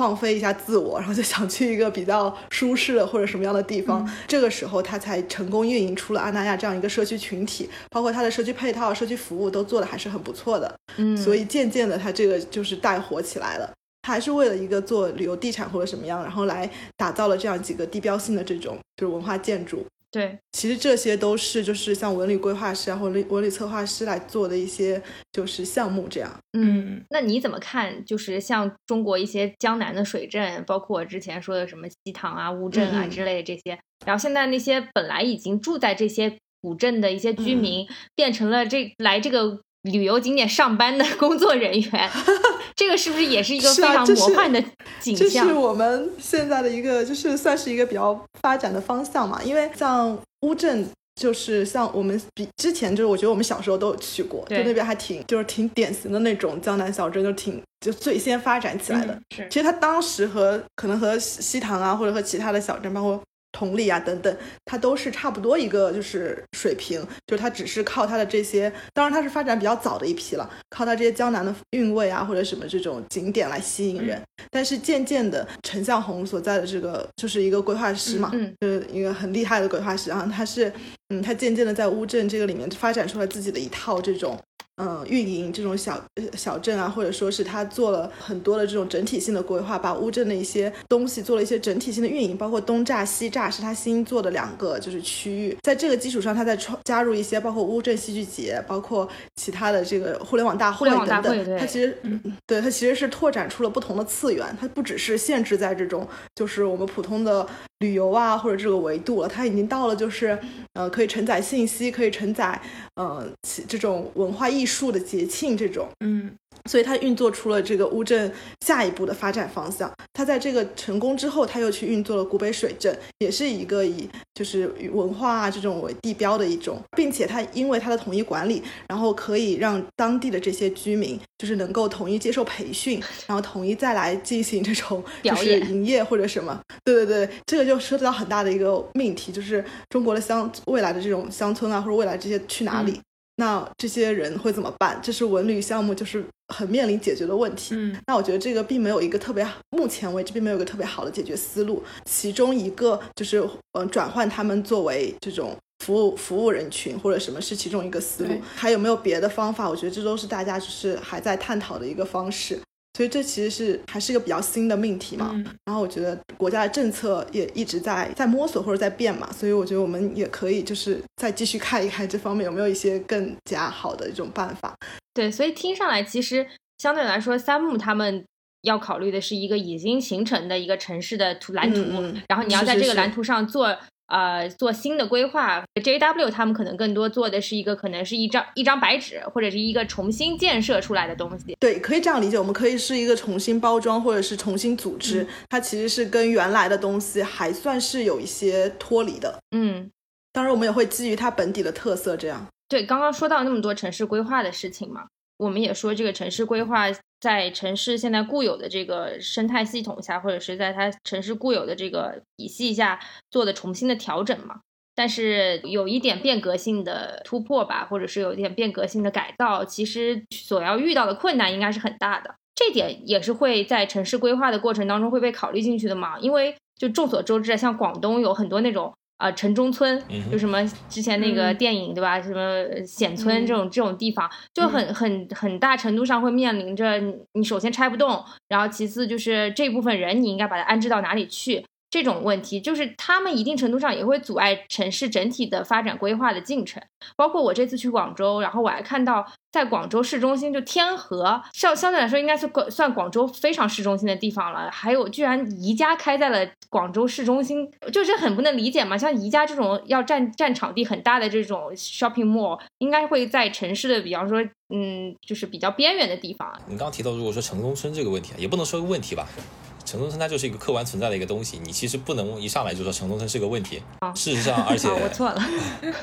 Speaker 4: 放飞一下自我，然后就想去一个比较舒适的或者什么样的地方。这个时候，他才成功运营出了阿那亚这样一个社区群体，包括他的社区配套、社区服务都做的还是很不错的。
Speaker 1: 嗯，
Speaker 4: 所以渐渐的，他这个就是带火起来了。他还是为了一个做旅游地产或者什么样，然后来打造了这样几个地标性的这种就是文化建筑。
Speaker 1: 对，
Speaker 4: 其实这些都是就是像文旅规划师啊，或文文旅策划师来做的一些就是项目这样。
Speaker 1: 嗯，那你怎么看？就是像中国一些江南的水镇，包括我之前说的什么西塘啊、乌镇啊之类的这些，然后现在那些本来已经住在这些古镇的一些居民，变成了这来这个旅游景点上班的 工作人员。这个是不是也是一个非常魔幻的景
Speaker 4: 象？这是我们现在的一个，就是算是一个比较发展的方向嘛。因为像乌镇，就是像我们比之前，就是我觉得我们小时候都有去过，就那边还挺，就是挺典型的那种江南小镇，就挺就最先发展起来的。
Speaker 1: 是，
Speaker 4: 其实它当时和可能和西塘啊，或者和其他的小镇，包括。同理啊，等等，它都是差不多一个就是水平，就是它只是靠它的这些，当然它是发展比较早的一批了，靠它这些江南的韵味啊，或者什么这种景点来吸引人。但是渐渐的，陈向红所在的这个就是一个规划师嘛，
Speaker 1: 嗯，
Speaker 4: 就是一个很厉害的规划师，然后他是，嗯，他渐渐的在乌镇这个里面发展出来自己的一套这种。嗯，运营这种小小镇啊，或者说是他做了很多的这种整体性的规划，把乌镇的一些东西做了一些整体性的运营，包括东栅、西栅是他新做的两个就是区域。在这个基础上，他再创加入一些包括乌镇戏剧节，包括其他的这个互联网大会等等。他其实，对他其实是拓展出了不同的次元，它不只是限制在这种就是我们普通的旅游啊或者这个维度了，它已经到了就是呃可以承载信息，可以承载呃这种文化艺术。的节庆这种，
Speaker 2: 嗯，
Speaker 4: 所以他运作出了这个乌镇下一步的发展方向。他在这个成功之后，他又去运作了古北水镇，也是一个以就是以文化啊这种为地标的一种，并且他因为他的统一管理，然后可以让当地的这些居民就是能够统一接受培训，然后统一再来进行这种 就是营业或者什么。对对对，这个就涉及到很大的一个命题，就是中国的乡未来的这种乡村啊，或者未来这些去哪里。那这些人会怎么办？这是文旅项目就是很面临解决的问题。
Speaker 2: 嗯，
Speaker 4: 那我觉得这个并没有一个特别，目前为止并没有一个特别好的解决思路。其中一个就是，嗯，转换他们作为这种服务服务人群或者什么是其中一个思路。还有没有别的方法？我觉得这都是大家就是还在探讨的一个方式。所以这其实是还是一个比较新的命题嘛，然后我觉得国家的政策也一直在在摸索或者在变嘛，所以我觉得我们也可以就是再继续看一看这方面有没有一些更加好的一种办法。
Speaker 1: 对，所以听上来其实相对来说，三木他们要考虑的是一个已经形成的一个城市的图蓝图，然后你要在这个蓝图上做。呃，做新的规划，JW 他们可能更多做的是一个，可能是一张一张白纸，或者是一个重新建设出来的东西。
Speaker 4: 对，可以这样理解，我们可以是一个重新包装，或者是重新组织，它其实是跟原来的东西还算是有一些脱离的。
Speaker 1: 嗯，
Speaker 4: 当然我们也会基于它本底的特色这样。
Speaker 1: 对，刚刚说到那么多城市规划的事情嘛，我们也说这个城市规划。在城市现在固有的这个生态系统下，或者是在它城市固有的这个体系下做的重新的调整嘛，但是有一点变革性的突破吧，或者是有一点变革性的改造，其实所要遇到的困难应该是很大的。这点也是会在城市规划的过程当中会被考虑进去的嘛，因为就众所周知，像广东有很多那种。啊，城中村就什么之前那个电影对吧？什么显村这种这种地方，就很很很大程度上会面临着你首先拆不动，然后其次就是这部分人你应该把它安置到哪里去。这种问题就是他们一定程度上也会阻碍城市整体的发展规划的进程。包括我这次去广州，然后我还看到在广州市中心就天河，相相对来说应该是算广州非常市中心的地方了。还有居然宜家开在了广州市中心，就是很不能理解嘛。像宜家这种要占占场地很大的这种 shopping mall，应该会在城市的比方说，嗯，就是比较边缘的地方。
Speaker 3: 你刚提到，如果说城中村这个问题，也不能说个问题吧。城中村它就是一个客观存在的一个东西，你其实不能一上来就说城中村是个问题。事实上，而且
Speaker 1: 我错了，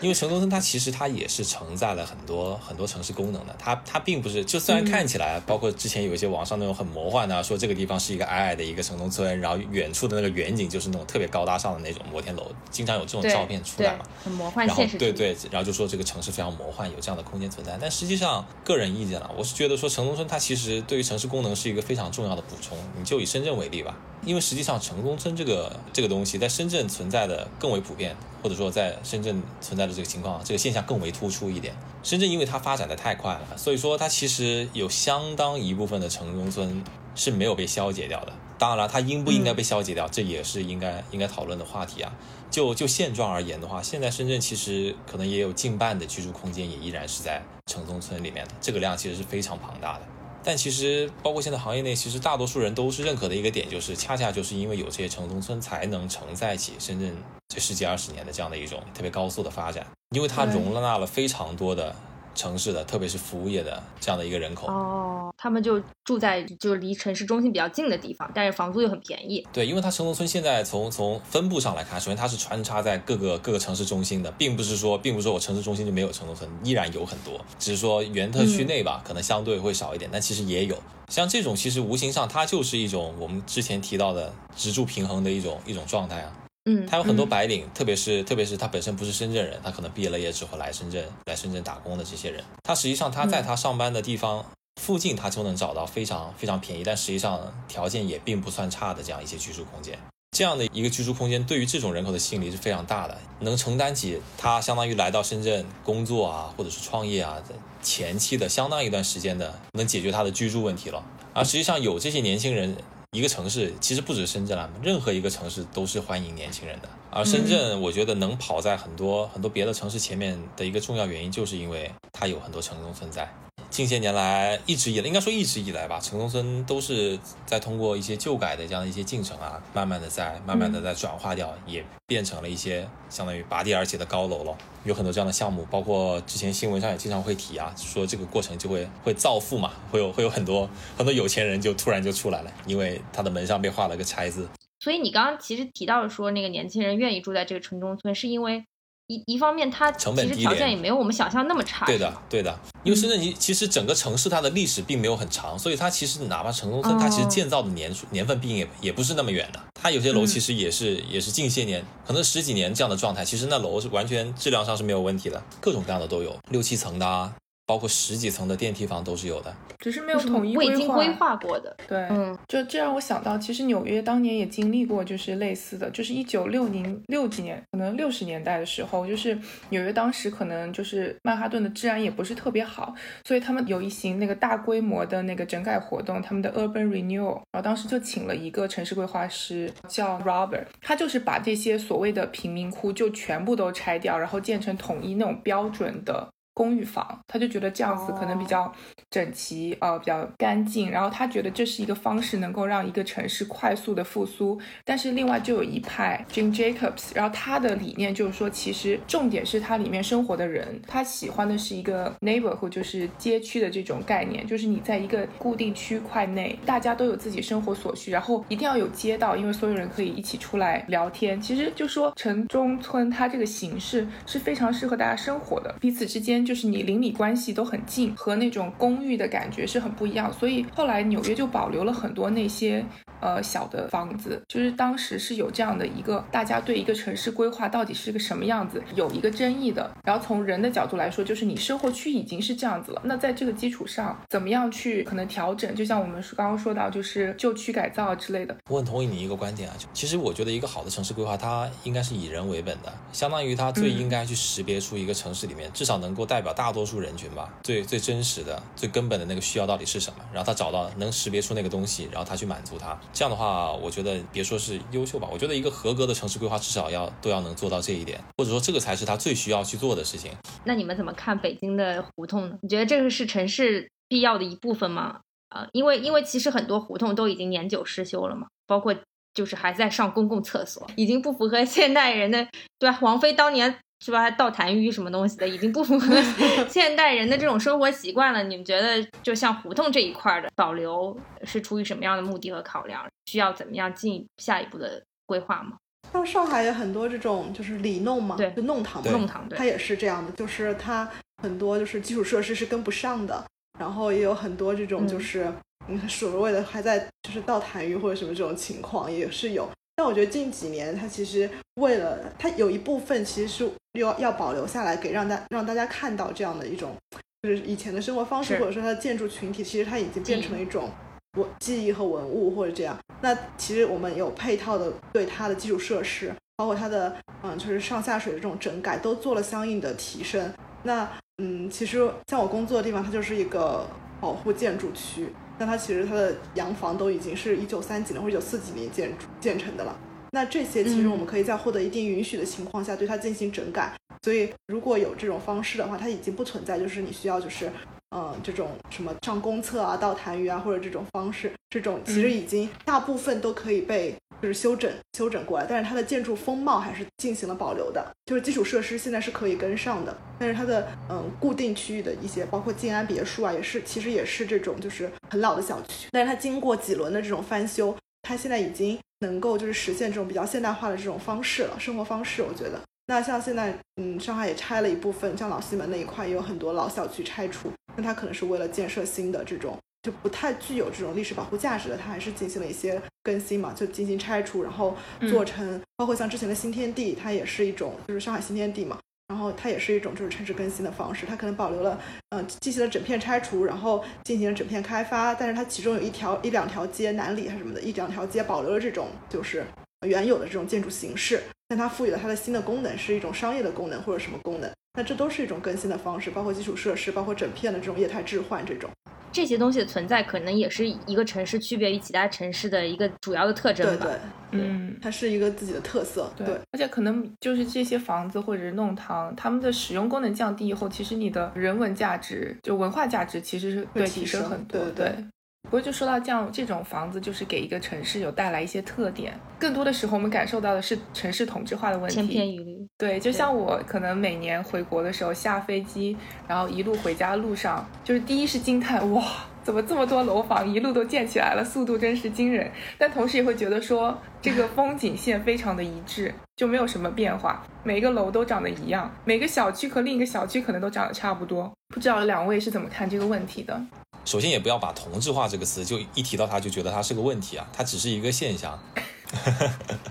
Speaker 3: 因为城中村它其实它也是承载了很多很多城市功能的。它它并不是，就虽然看起来，包括之前有一些网上那种很魔幻的，说这个地方是一个矮矮的一个城中村，然后远处的那个远景就是那种特别高大上的那种摩天楼，经常有这种照片出来嘛，
Speaker 1: 很魔幻。
Speaker 3: 然后对对，然后就说这个城市非常魔幻，有这样的空间存在。但实际上，个人意见了，我是觉得说城中村它其实对于城市功能是一个非常重要的补充。你就以深圳为例吧。因为实际上城中村这个这个东西在深圳存在的更为普遍，或者说在深圳存在的这个情况，这个现象更为突出一点。深圳因为它发展的太快了，所以说它其实有相当一部分的城中村是没有被消解掉的。当然了，它应不应该被消解掉，这也是应该应该讨论的话题啊。就就现状而言的话，现在深圳其实可能也有近半的居住空间也依然是在城中村里面的，这个量其实是非常庞大的。但其实，包括现在行业内，其实大多数人都是认可的一个点，就是恰恰就是因为有这些城中村，才能承载起深圳这十几二十年的这样的一种特别高速的发展，因为它容纳了非常多的。城市的，特别是服务业的这样的一个人口
Speaker 1: 哦，他们就住在就离城市中心比较近的地方，但是房租又很便宜。
Speaker 3: 对，因为它城中村现在从从分布上来看，首先它是穿插在各个各个城市中心的，并不是说并不是说我城市中心就没有城中村，依然有很多，只是说原特区内吧，可能相对会少一点，但其实也有。像这种其实无形上它就是一种我们之前提到的支柱平衡的一种一种状态啊。
Speaker 1: 嗯，
Speaker 3: 他有很多白领，特别是特别是他本身不是深圳人，他可能毕业了业之后来深圳来深圳打工的这些人，他实际上他在他上班的地方附近，他就能找到非常非常便宜，但实际上条件也并不算差的这样一些居住空间。这样的一个居住空间对于这种人口的吸引力是非常大的，能承担起他相当于来到深圳工作啊，或者是创业啊前期的相当一段时间的，能解决他的居住问题了。而实际上有这些年轻人。一个城市其实不止深圳了，任何一个城市都是欢迎年轻人的。而深圳，我觉得能跑在很多很多别的城市前面的一个重要原因，就是因为它有很多成功存在。近些年来一直以来，应该说一直以来吧，城中村都是在通过一些旧改的这样的一些进程啊，慢慢的在慢慢的在转化掉，也变成了一些相当于拔地而起的高楼了。有很多这样的项目，包括之前新闻上也经常会提啊，说这个过程就会会造富嘛，会有会有很多很多有钱人就突然就出来了，因为他的门上被画了个拆字。
Speaker 1: 所以你刚刚其实提到说，那个年轻人愿意住在这个城中村，是因为一一方面它
Speaker 3: 成本低
Speaker 1: 其实条件也没有我们想象那么差。
Speaker 3: 对的，对的，因为深圳其其实整个城市它的历史并没有很长，所以它其实哪怕城中村，它其实建造的年数年份并也也不是那么远的。它有些楼其实也是、也是近些年，可能十几年这样的状态，其实那楼是完全质量上是没有问题的，各种各样的都有，六七层的啊，包括十几层的电梯房都是有的。
Speaker 2: 只是没有统一划。
Speaker 1: 未经规划过的。
Speaker 2: 对，
Speaker 1: 嗯，
Speaker 2: 就这让我想到，其实纽约当年也经历过就是类似的，就是一九六零六几年，可能六十年代的时候，就是纽约当时可能就是曼哈顿的治安也不是特别好，所以他们有一行那个大规模的那个整改活动，他们的 Urban Renewal，然后当时就请了一个城市规划师叫 Robert，他就是把这些所谓的贫民窟就全部都拆掉，然后建成统一那种标准的。公寓房，他就觉得这样子可能比较整齐，呃，比较干净。然后他觉得这是一个方式，能够让一个城市快速的复苏。但是另外就有一派 Jim Jacobs，然后他的理念就是说，其实重点是他里面生活的人，他喜欢的是一个 neighborhood，就是街区的这种概念，就是你在一个固定区块内，大家都有自己生活所需，然后一定要有街道，因为所有人可以一起出来聊天。其实就说城中村它这个形式是非常适合大家生活的，彼此之间就是你邻里关系都很近，和那种公寓的感觉是很不一样。所以后来纽约就保留了很多那些呃小的房子，就是当时是有这样的一个大家对一个城市规划到底是个什么样子有一个争议的。然后从人的角度来说，就是你生活区已经是这样子了，那在这个基础上怎么样去可能调整？就像我们刚刚说到，就是旧区改造之类的。
Speaker 3: 我很同意你一个观点啊，就其实我觉得一个好的城市规划，它应该是以人为本的，相当于它最应该去识别出一个城市里面至少能够代表大多数人群吧，最最真实的、最根本的那个需要到底是什么，然后他找到能识别出那个东西，然后他去满足它。这样的话，我觉得别说是优秀吧，我觉得一个合格的城市规划至少要都要能做到这一点，或者说这个才是他最需要去做的事情。
Speaker 1: 那你们怎么看北京的胡同呢？你觉得这个是城市必要的一部分吗？呃，因为因为其实很多胡同都已经年久失修了嘛，包括就是还在上公共厕所，已经不符合现代人的，对吧？王菲当年是吧，还倒痰盂什么东西的，已经不符合 现代人的这种生活习惯了。你们觉得就像胡同这一块儿的保留是出于什么样的目的和考量？需要怎么样进下一步的规划吗？
Speaker 4: 像上海有很多这种就是里弄嘛，
Speaker 1: 对
Speaker 4: 就弄堂嘛，
Speaker 1: 弄堂对
Speaker 4: 它也是这样的，就是它很多就是基础设施是跟不上的，然后也有很多这种就是嗯所谓的还在就是倒痰盂或者什么这种情况也是有。但我觉得近几年它其实为了它有一部分其实是要要保留下来，给让大让大家看到这样的一种就是以前的生活方式，或者说它的建筑群体，其实它已经变成了一种文记忆和文物或者这样。那其实我们有配套的对它的基础设施，包括它的嗯就是上下水的这种整改，都做了相应的提升。那嗯，其实像我工作的地方，它就是一个保护建筑区。那它其实它的洋房都已经是一九三几年或者一九四几年建筑建成的了。那这些其实我们可以在获得一定允许的情况下对它进行整改。所以如果有这种方式的话，它已经不存在就是你需要就是嗯这种什么上公厕啊、倒痰盂啊或者这种方式，这种其实已经大部分都可以被就是修整修整过来，但是它的建筑风貌还是进行了保留的，就是基础设施现在是可以跟上的，但是它的嗯固定区域的一些，包括静安别墅啊，也是其实也是这种就是很老的小区，但是它经过几轮的这种翻修，它现在已经能够就是实现这种比较现代化的这种方式了，生活方式，我觉得。那像现在，嗯，上海也拆了一部分，像老西门那一块也有很多老小区拆除，那它可能是为了建设新的这种就不太具有这种历史保护价值的，它还是进行了一些更新嘛，就进行拆除，然后做成，包括像之前的新天地，它也是一种就是上海新天地嘛，然后它也是一种就是城市更新的方式，它可能保留了，嗯、进行了整片拆除，然后进行了整片开发，但是它其中有一条一两条街南里还是什么的，一两条街保留了这种就是原有的这种建筑形式，但它赋予了它的新的功能，是一种商业的功能或者什么功能，那这都是一种更新的方式，包括基础设施，包括整片的这种业态置换这种。
Speaker 1: 这些东西的存在，可能也是一个城市区别于其他城市的一个主要的特征吧。
Speaker 4: 对对，
Speaker 2: 嗯，
Speaker 4: 它是一个自己的特色。
Speaker 2: 对，而且可能就是这些房子或者是弄堂，他们的使用功能降低以后，其实你的人文价值就文化价值其实是
Speaker 4: 会
Speaker 2: 提升
Speaker 4: 升
Speaker 2: 很多。
Speaker 4: 对对
Speaker 2: 不过就说到这样这种房子，就是给一个城市有带来一些特点。更多的时候，我们感受到的是城市同质化的问题。
Speaker 1: 千篇一律。
Speaker 2: 对，就像我可能每年回国的时候下飞机，然后一路回家路上，就是第一是惊叹哇，怎么这么多楼房一路都建起来了，速度真是惊人。但同时也会觉得说，这个风景线非常的一致，就没有什么变化，每个楼都长得一样，每个小区和另一个小区可能都长得差不多。不知道两位是怎么看这个问题的？
Speaker 3: 首先也不要把同质化这个词就一提到它就觉得它是个问题啊，它只是一个现象。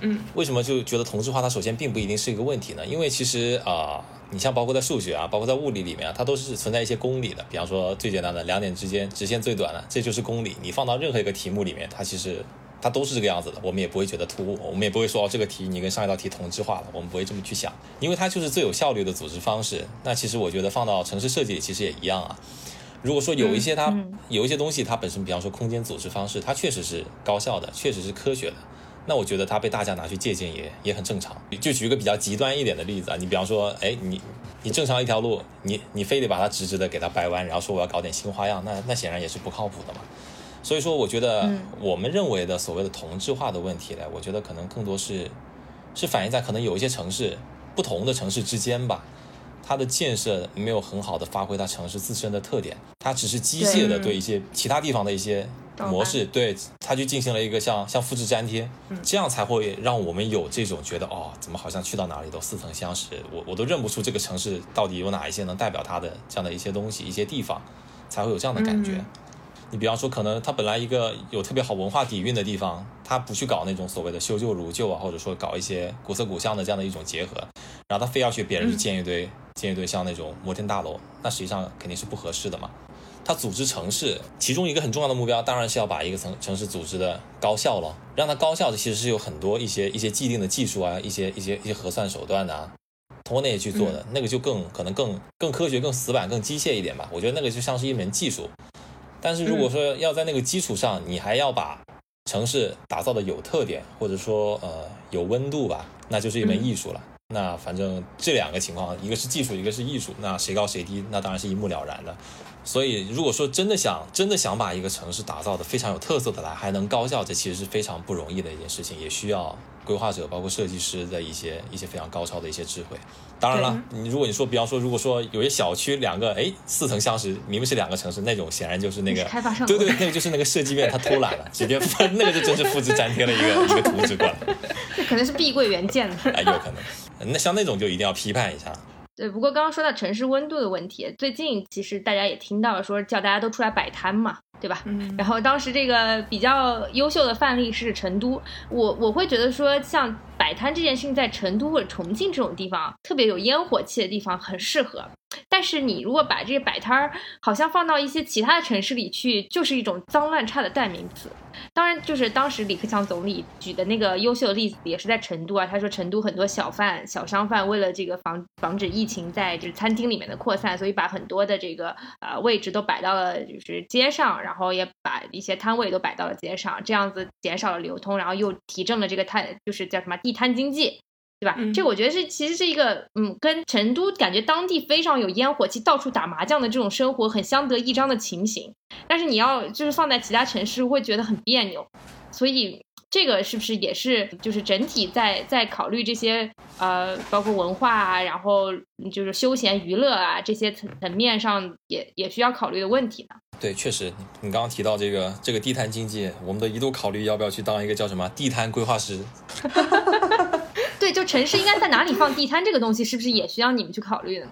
Speaker 2: 嗯，
Speaker 3: 为什么就觉得同质化它首先并不一定是一个问题呢？因为其实啊、你像包括在数学啊，包括在物理里面啊，它都是存在一些公理的。比方说最简单的两点之间直线最短的，这就是公理。你放到任何一个题目里面，它其实它都是这个样子的，我们也不会觉得突兀，我们也不会说哦这个题你跟上一道题同质化了，我们不会这么去想，因为它就是最有效率的组织方式。那其实我觉得放到城市设计里其实也一样啊。如果说有一些它、
Speaker 1: 嗯
Speaker 3: 有一些东西，它本身，比方说空间组织方式，它确实是高效的，确实是科学的，那我觉得它被大家拿去借鉴也也很正常。就举一个比较极端一点的例子啊，你比方说，哎，你你正常一条路，你你非得把它直直的给它掰弯，然后说我要搞点新花样，那那显然也是不靠谱的嘛。所以说，我觉得
Speaker 1: 嗯
Speaker 3: 我们认为的所谓的同质化的问题呢，我觉得可能更多是是反映在可能有一些城市不同的城市之间吧，它的建设没有很好的发挥它城市自身的特点，它只是机械的
Speaker 2: 对
Speaker 3: 对一些其他地方的一些模式，对它去进行了一个像像复制粘贴，这样才会让我们有这种觉得哦，怎么好像去到哪里都似曾相识，我我都认不出这个城市到底有哪一些能代表它的这样的一些东西、一些地方，才会有这样的感觉。
Speaker 2: 嗯
Speaker 3: 你比方说，可能它本来一个有特别好文化底蕴的地方，它不去搞那种所谓的修旧如旧啊，或者说搞一些古色古香的这样的一种结合，然后他非要去别人去建一堆、建一堆像那种摩天大楼，那实际上肯定是不合适的嘛。它组织城市，其中一个很重要的目标，当然是要把一个城城市组织的高效了。让它高效的其实是有很多一些一些既定的技术啊，一些一些一些核算手段啊，通过那些去做的，那个就更可能更更科学、更死板、更机械一点吧。我觉得那个就像是一门技术。但是如果说要在那个基础上，你还要把城市打造的有特点，或者说呃有温度吧，那就是一门艺术了。那反正这两个情况，一个是技术，一个是艺术，那谁高谁低，那当然是一目了然的。所以，如果说真的想真的想把一个城市打造的非常有特色的来，还能高效，这其实是非常不容易的一件事情，也需要规划者包括设计师的一些一些非常高超的一些智慧。当然了，你如果你说，比方说，如果说有些小区两个哎似曾相识，明明是两个城市，那种显然就是那个
Speaker 1: 是开发商
Speaker 3: 对对，那个就是那个设计院他偷懒了，直接翻那个就真是复制粘贴了一个一个图纸过来，
Speaker 1: 这可能是碧桂园建的。
Speaker 3: 哎，有可能。那像那种就一定要批判一下。
Speaker 1: 对，不过刚刚说到城市温度的问题，最近其实大家也听到了说叫大家都出来摆摊嘛，对吧？
Speaker 2: 嗯
Speaker 1: 然后当时这个比较优秀的范例是成都，我我会觉得说像摆摊这件事情在成都或者重庆这种地方，特别有烟火气的地方很适合。但是你如果把这个摆摊儿好像放到一些其他的城市里去，就是一种脏乱差的代名词。当然，就是当时李克强总理举的那个优秀的例子，也是在成都啊。他说，成都很多小贩、小商贩为了这个防防止疫情在就是餐厅里面的扩散，所以把很多的这个呃位置都摆到了就是街上，然后也把一些摊位都摆到了街上，这样子减少了流通，然后又提振了这个摊就是叫什么地摊经济。对吧？
Speaker 2: 嗯
Speaker 1: 这我觉得是其实是一个，嗯，跟成都感觉当地非常有烟火气，到处打麻将的这种生活很相得益彰的情形。但是你要就是放在其他城市，会觉得很别扭。所以这个是不是也是就是整体在在考虑这些呃，包括文化啊，然后就是休闲娱乐啊这些层层面上也也需要考虑的问题呢？
Speaker 3: 对，确实，你你刚刚提到这个这个地摊经济，我们都一度考虑要不要去当一个叫什么地摊规划师。
Speaker 1: 对，就城市应该在哪里放地摊这个东西，是不是也需要你们去考虑呢？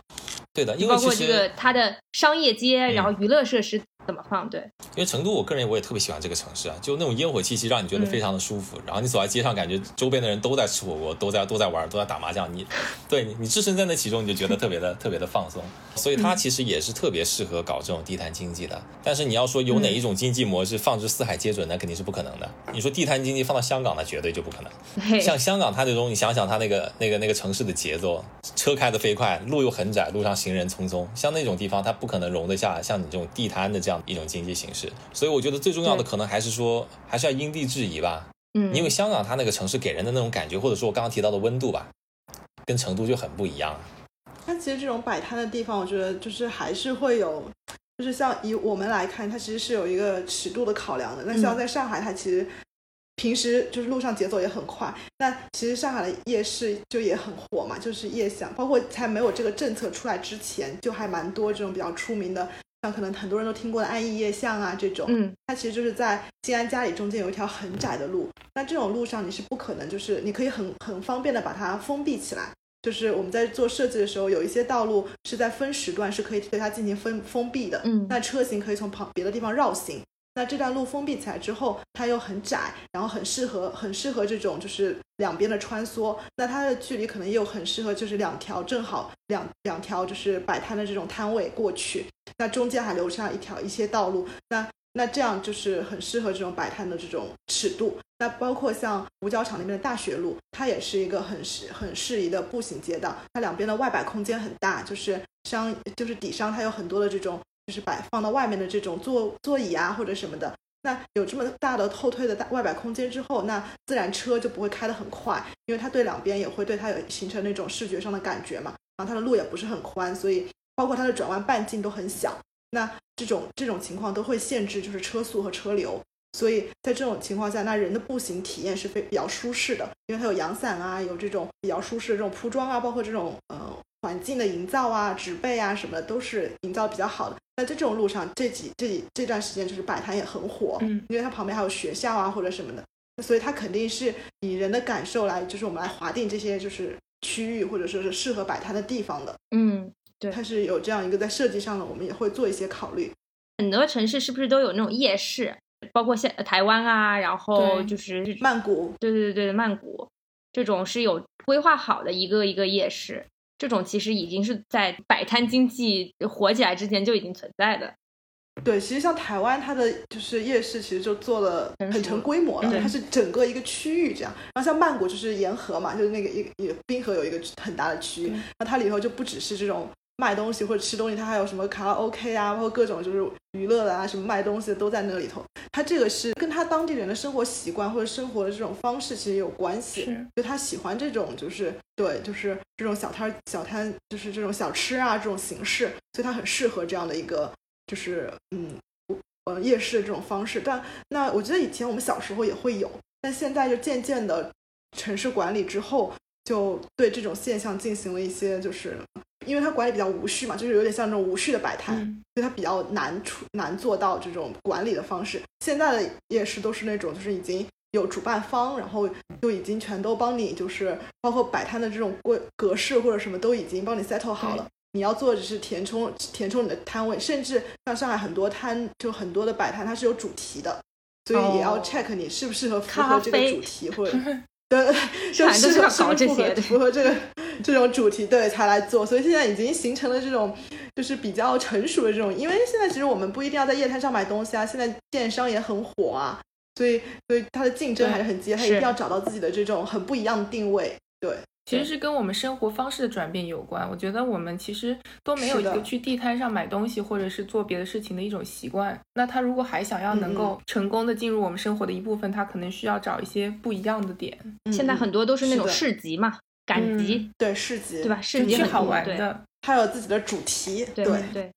Speaker 3: 对的，因为
Speaker 1: 包括这个它的商业街，
Speaker 3: 嗯
Speaker 1: 然后娱乐设施怎么放？对，
Speaker 3: 因为成都，我个人我也特别喜欢这个城市啊，就那种烟火气息让你觉得非常的舒服。然后你走在街上，感觉周边的人都在吃火锅，都在都在玩，都在打麻将。你 对你你置身在那其中，你就觉得特别的特别的放松。所以它其实也是特别适合搞这种地摊经济的。但是你要说有哪一种经济模式放之四海皆准，那肯定是不可能的。你说地摊经济放到香港，那绝对就不可能。像香港它那种，你想想它那个那个那个城市的节奏，车开得飞快，路又很窄，路上行人匆匆，像那种地方它不可能容得下像你这种地摊的这样样一种经济形式。所以我觉得最重要的可能还是说，还是要因地制宜吧。
Speaker 1: 嗯，
Speaker 3: 因为香港它那个城市给人的那种感觉，或者说我刚刚提到的温度吧，跟成都就很不一样。
Speaker 4: 但其实这种摆摊的地方，我觉得就是还是会有，就是像以我们来看，它其实是有一个尺度的考量的。那像在上海，它其实平时就是路上节奏也很快。那其实上海的夜市就也很火嘛，就是夜宵，包括在没有这个政策出来之前，就还蛮多这种比较出名的，像可能很多人都听过的安逸夜巷啊这种。
Speaker 1: 嗯
Speaker 4: 它其实就是在西安家里中间有一条很窄的路，那这种路上你是不可能，就是你可以很很方便的把它封闭起来。就是我们在做设计的时候，有一些道路是在分时段是可以对它进行封封闭的，
Speaker 1: 嗯
Speaker 4: 那车型可以从旁别的地方绕行。那这段路封闭起来之后，它又很窄，然后很适合很适合这种就是两边的穿梭。那它的距离可能又很适合，就是两条正好两两条就是摆摊的这种摊位过去。那中间还留下一条一些道路。那那这样就是很适合这种摆摊的这种尺度。那包括像五角场那边的大学路，它也是一个很适很适宜的步行街道。它两边的外摆空间很大，就是商就是底商它有很多的这种就是摆放到外面的这种座座椅啊或者什么的。那有这么大的后退的大外摆空间之后，那自然车就不会开得很快，因为它对两边也会对它有形成那种视觉上的感觉嘛。然后它的路也不是很宽，所以包括它的转弯半径都很小。那这种这种情况都会限制就是车速和车流，所以在这种情况下，那人的步行体验是非比较舒适的，因为它有阳伞啊，有这种比较舒适的这种铺装啊，包括这种呃环境的营造啊、植被啊什么的，都是营造比较好的。那在这种路上，这几这几这段时间就是摆摊也很火，
Speaker 2: 嗯，
Speaker 4: 因为它旁边还有学校啊或者什么的，所以它肯定是以人的感受来，就是我们来划定这些就是区域或者说是适合摆摊的地方的。
Speaker 1: 嗯，对
Speaker 4: 它是有这样一个在设计上呢，我们也会做一些考虑。
Speaker 1: 很多城市是不是都有那种夜市？包括现台湾啊，然后就是
Speaker 4: 曼谷
Speaker 1: 对对对对，曼谷这种是有规划好的一个一个夜市，这种其实已经是在摆摊经济火起来之前就已经存在的。
Speaker 4: 对，其实像台湾，它的就是夜市，其实就做
Speaker 1: 了
Speaker 4: 很成规模了，
Speaker 1: 对
Speaker 4: 它是整个一个区域这样。然后像曼谷就是沿河嘛，就是那个一个一个滨河有一个很大的区域，那它里头就不只是这种卖东西或者吃东西，它还有什么卡拉 OK 啊，包括各种就是娱乐的啊，什么卖东西的都在那里头。它这个是跟他当地人的生活习惯或者生活的这种方式其实有关系。
Speaker 2: 是
Speaker 4: 就他喜欢这种，就是对，就是这种小摊儿小摊，就是这种小吃啊这种形式，所以他很适合这样的一个，就是嗯呃夜市的这种方式。但那我觉得以前我们小时候也会有，但现在就渐渐的城市管理之后，就对这种现象进行了一些，就是因为它管理比较无序嘛，就是有点像那种无序的摆摊，
Speaker 2: 嗯
Speaker 4: 所以它比较难出难做到这种管理的方式。现在的夜市都是那种就是已经有主办方，然后就已经全都帮你，就是包括摆摊的这种规格式或者什么都已经帮你 settle 好了。你要做的只是填充填充你的摊位，甚至像上海很多摊，就很多的摆摊它是有主题的，所以也要
Speaker 1: 哦
Speaker 4: check 你适不适合符合这个主题，或者 对，就
Speaker 1: 反正都是要
Speaker 4: 适合是符合
Speaker 1: 搞这些
Speaker 4: 符合这个这种主题，对才来做。所以现在已经形成了这种就是比较成熟的这种，因为现在其实我们不一定要在夜摊上买东西啊，现在电商也很火啊，所以所以它的竞争还是很激烈，它一定要找到自己的这种很不一样的定位。对，
Speaker 2: 其实是跟我们生活方式的转变有关。我觉得我们其实都没有一个去地摊上买东西或者是做别的事情的一种习惯。那他如果还想要能够成功的进入我们生活的一部分，他可能需要找一些不一样的点，
Speaker 1: 现在很多都是那种市集嘛，赶集，
Speaker 4: 对市集
Speaker 1: 对吧？市集很多，对
Speaker 2: 玩的。
Speaker 4: 它有自己的主题，
Speaker 1: 对
Speaker 4: 对
Speaker 1: 对，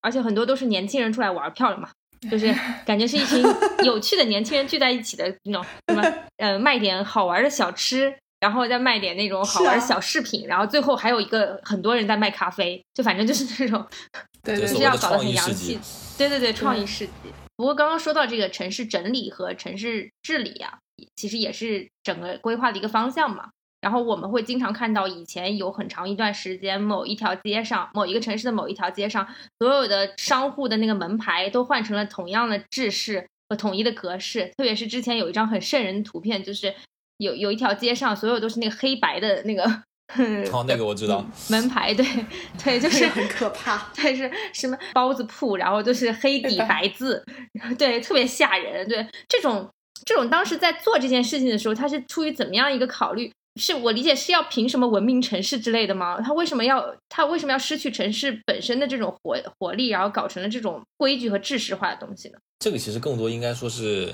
Speaker 1: 而且很多都是年轻人出来玩票了嘛，就是感觉是一群有趣的年轻人聚在一起的那种，什么？呃，卖点好玩的小吃，然后再卖点那种好玩小饰品，然后最后还有一个很多人在卖咖啡，就反正就是那种
Speaker 2: 对对
Speaker 3: 就
Speaker 1: 是要搞得很洋气。对对对，创意市集。不过刚刚说到这个城市整理和城市治理啊，其实也是整个规划的一个方向嘛。然后我们会经常看到，以前有很长一段时间，某一条街上，某一个城市的某一条街上，所有的商户的那个门牌都换成了同样的制式和统一的格式。特别是之前有一张很瘆人的图片，就是有有一条街上，所有都是那个黑白的那个
Speaker 3: 哦，那个我知道，
Speaker 1: 门牌，对对，就是
Speaker 4: 很可怕。
Speaker 1: 对，是什么包子铺，然后就是黑底白字，对，特别吓人。对，这种这种当时在做这件事情的时候，他是出于怎么样一个考虑？是我理解是要凭什么文明城市之类的吗？他为什么要他为什么要失去城市本身的这种活活力，然后搞成了这种规矩和制式化的东西呢？
Speaker 3: 这个其实更多应该说是。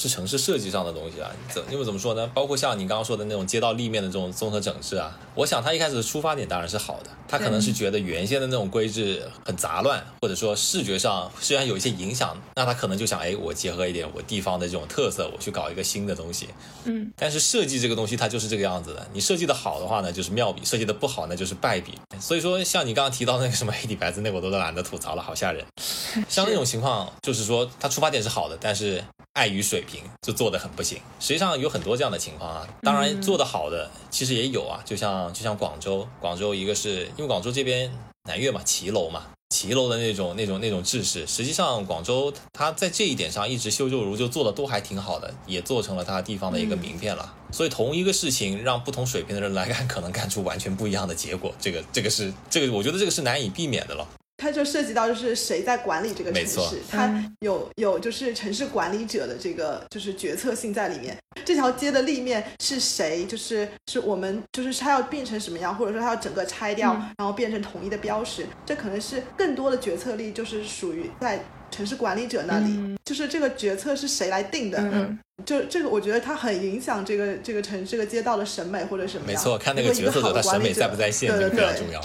Speaker 3: 是城市设计上的东西啊，怎因为怎么说呢？包括像你刚刚说的那种街道立面的这种综合整治啊，我想他一开始的出发点当然是好的，他可能是觉得原先的那种规制很杂乱，或者说视觉上虽然有一些影响，那他可能就想，哎，我结合一点我地方的这种特色，我去搞一个新的东西。
Speaker 2: 嗯，
Speaker 3: 但是设计这个东西它就是这个样子的，你设计的好的话呢，就是妙笔；设计的不好呢，就是败笔。所以说，像你刚刚提到那个什么 黑底白字，那我都懒得吐槽了，好吓人。像那种情况，就是说他出发点是好的，但是碍于水平就做的很。不行，实际上有很多这样的情况啊。当然做的好的其实也有啊，就像就像广州，广州一个是因为广州这边南粤嘛，骑楼嘛，骑楼的那种那种那种制式，实际上广州它在这一点上一直修旧如旧，做的都还挺好的，也做成了它地方的一个名片了。所以同一个事情让不同水平的人来干，可能干出完全不一样的结果。这个这个是这个，我觉得这个是难以避免的了。
Speaker 4: 它就涉及到就是谁在管理这个城市，它有有就是城市管理者的这个就是决策性在里面。这条街的立面是谁？就是是我们就是它要变成什么样，或者说它要整个拆掉，然后变成统一的标识，这可能是更多的决策力就是属于在。城市管理者那里，就是这个决策是谁来定的？嗯，就这个，我觉得它很影响这个这个城这个街道的审美或者什么
Speaker 3: 没错，看那个决策者的审美在不在线，
Speaker 4: 对对
Speaker 3: 对，重要。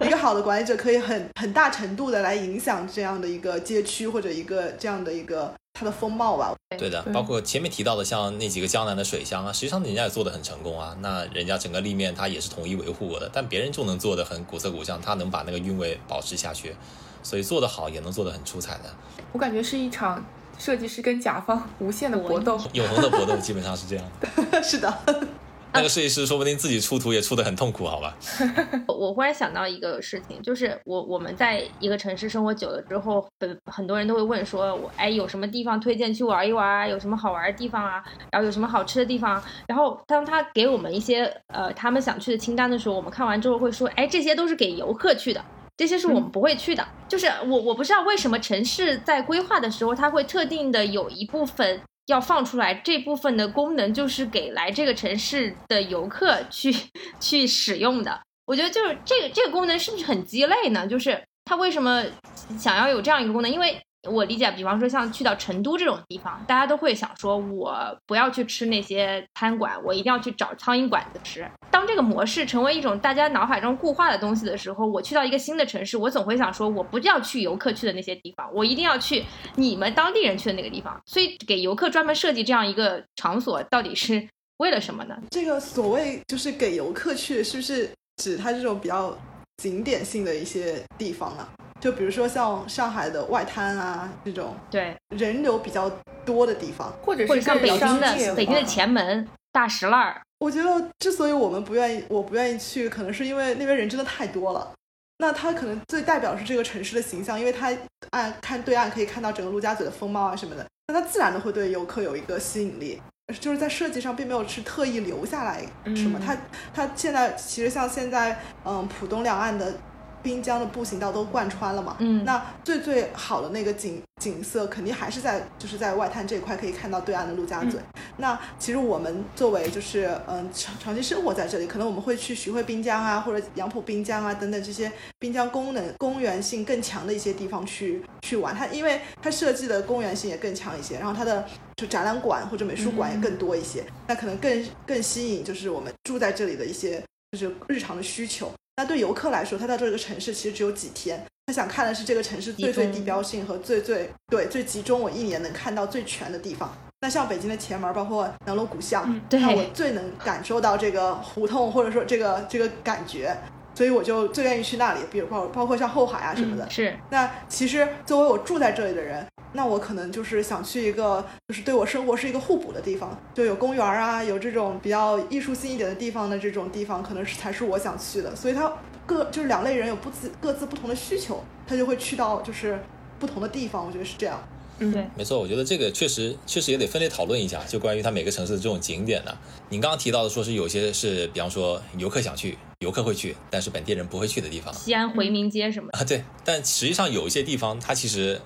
Speaker 4: 一个好的管理者可以很很大程度的来影响这样的一个街区或者一个这样的一个它的风貌吧。
Speaker 3: 对的，包括前面提到的像那几个江南的水乡啊，实际上人家也做的很成功啊。那人家整个立面它也是统一维护过的，但别人就能做的很古色古香，他能把那个韵味保持下去。所以做得好也能做得很出彩的，
Speaker 2: 我感觉是一场设计师跟甲方无限的搏斗，
Speaker 3: 永恒的搏斗，基本上是这样。
Speaker 4: 是的，
Speaker 3: 那个设计师说不定自己出图也出的很痛苦，好吧？
Speaker 1: 我忽然想到一个事情，就是我我们在一个城市生活久了之后，很很多人都会问说，我哎有什么地方推荐去玩一玩啊？有什么好玩的地方啊？然后有什么好吃的地方？然后当他给我们一些呃他们想去的清单的时候，我们看完之后会说，哎这些都是给游客去的。这些是我们不会去的，就是我我不知道为什么城市在规划的时候，它会特定的有一部分要放出来，这部分的功能就是给来这个城市的游客去去使用的。我觉得就是这个这个功能是不是很鸡肋呢？就是它为什么想要有这样一个功能？因为。我理解，比方说像去到成都这种地方，大家都会想说，我不要去吃那些餐馆，我一定要去找苍蝇馆子吃。当这个模式成为一种大家脑海中固化的东西的时候，我去到一个新的城市，我总会想说，我不要去游客去的那些地方，我一定要去你们当地人去的那个地方。所以给游客专门设计这样一个场所，到底是为了什么呢？
Speaker 4: 这个所谓就是给游客去，是不是指它这种比较景点性的一些地方啊？就比如说像上海的外滩啊这种，
Speaker 1: 对
Speaker 4: 人流比较多的地方，
Speaker 2: 或者
Speaker 1: 是像北京的北京的前门、大石烂。
Speaker 4: 我觉得之所以我们不愿意，我不愿意去，可能是因为那边人真的太多了。那它可能最代表是这个城市的形象，因为它岸看对岸可以看到整个陆家嘴的风貌啊什么的，那它自然的会对游客有一个吸引力。就是在设计上并没有是特意留下来什么，它它现在其实像现在嗯浦东两岸的。滨江的步行道都贯穿了嘛？
Speaker 1: 嗯，
Speaker 4: 那最最好的那个景景色肯定还是在就是在外滩这一块可以看到对岸的陆家嘴。那其实我们作为就是嗯长长期生活在这里，可能我们会去徐汇滨江啊，或者杨浦滨江啊等等这些滨江功能公园性更强的一些地方去去玩。它因为它设计的公园性也更强一些，然后它的就展览馆或者美术馆也更多一些，那可能更更吸引就是我们住在这里的一些就是日常的需求。那对游客来说，他到这个城市其实只有几天，他想看的是这个城市最最地标性和最最对最集中，我一年能看到最全的地方。那像北京的前门，包括南锣鼓巷，那我最能感受到这个胡同或者说这个这个感觉。所以我就最愿意去那里，比如包包括像后海啊什么的。
Speaker 1: 是。
Speaker 4: 那其实作为我住在这里的人，那我可能就是想去一个，就是对我生活是一个互补的地方，就有公园啊，有这种比较艺术性一点的地方的这种地方，可能是才是我想去的。所以他各就是两类人有不自各自不同的需求，他就会去到就是不同的地方。我觉得是这样。
Speaker 1: 嗯，对，
Speaker 3: 没错，我觉得这个确实确实也得分类讨论一下，就关于它每个城市的这种景点呢。您刚刚提到的，说是有些是，比方说游客想去，游客会去，但是本地人不会去的地方，
Speaker 1: 西安回民街什么的
Speaker 3: 啊？对，但实际上有一些地方，它其实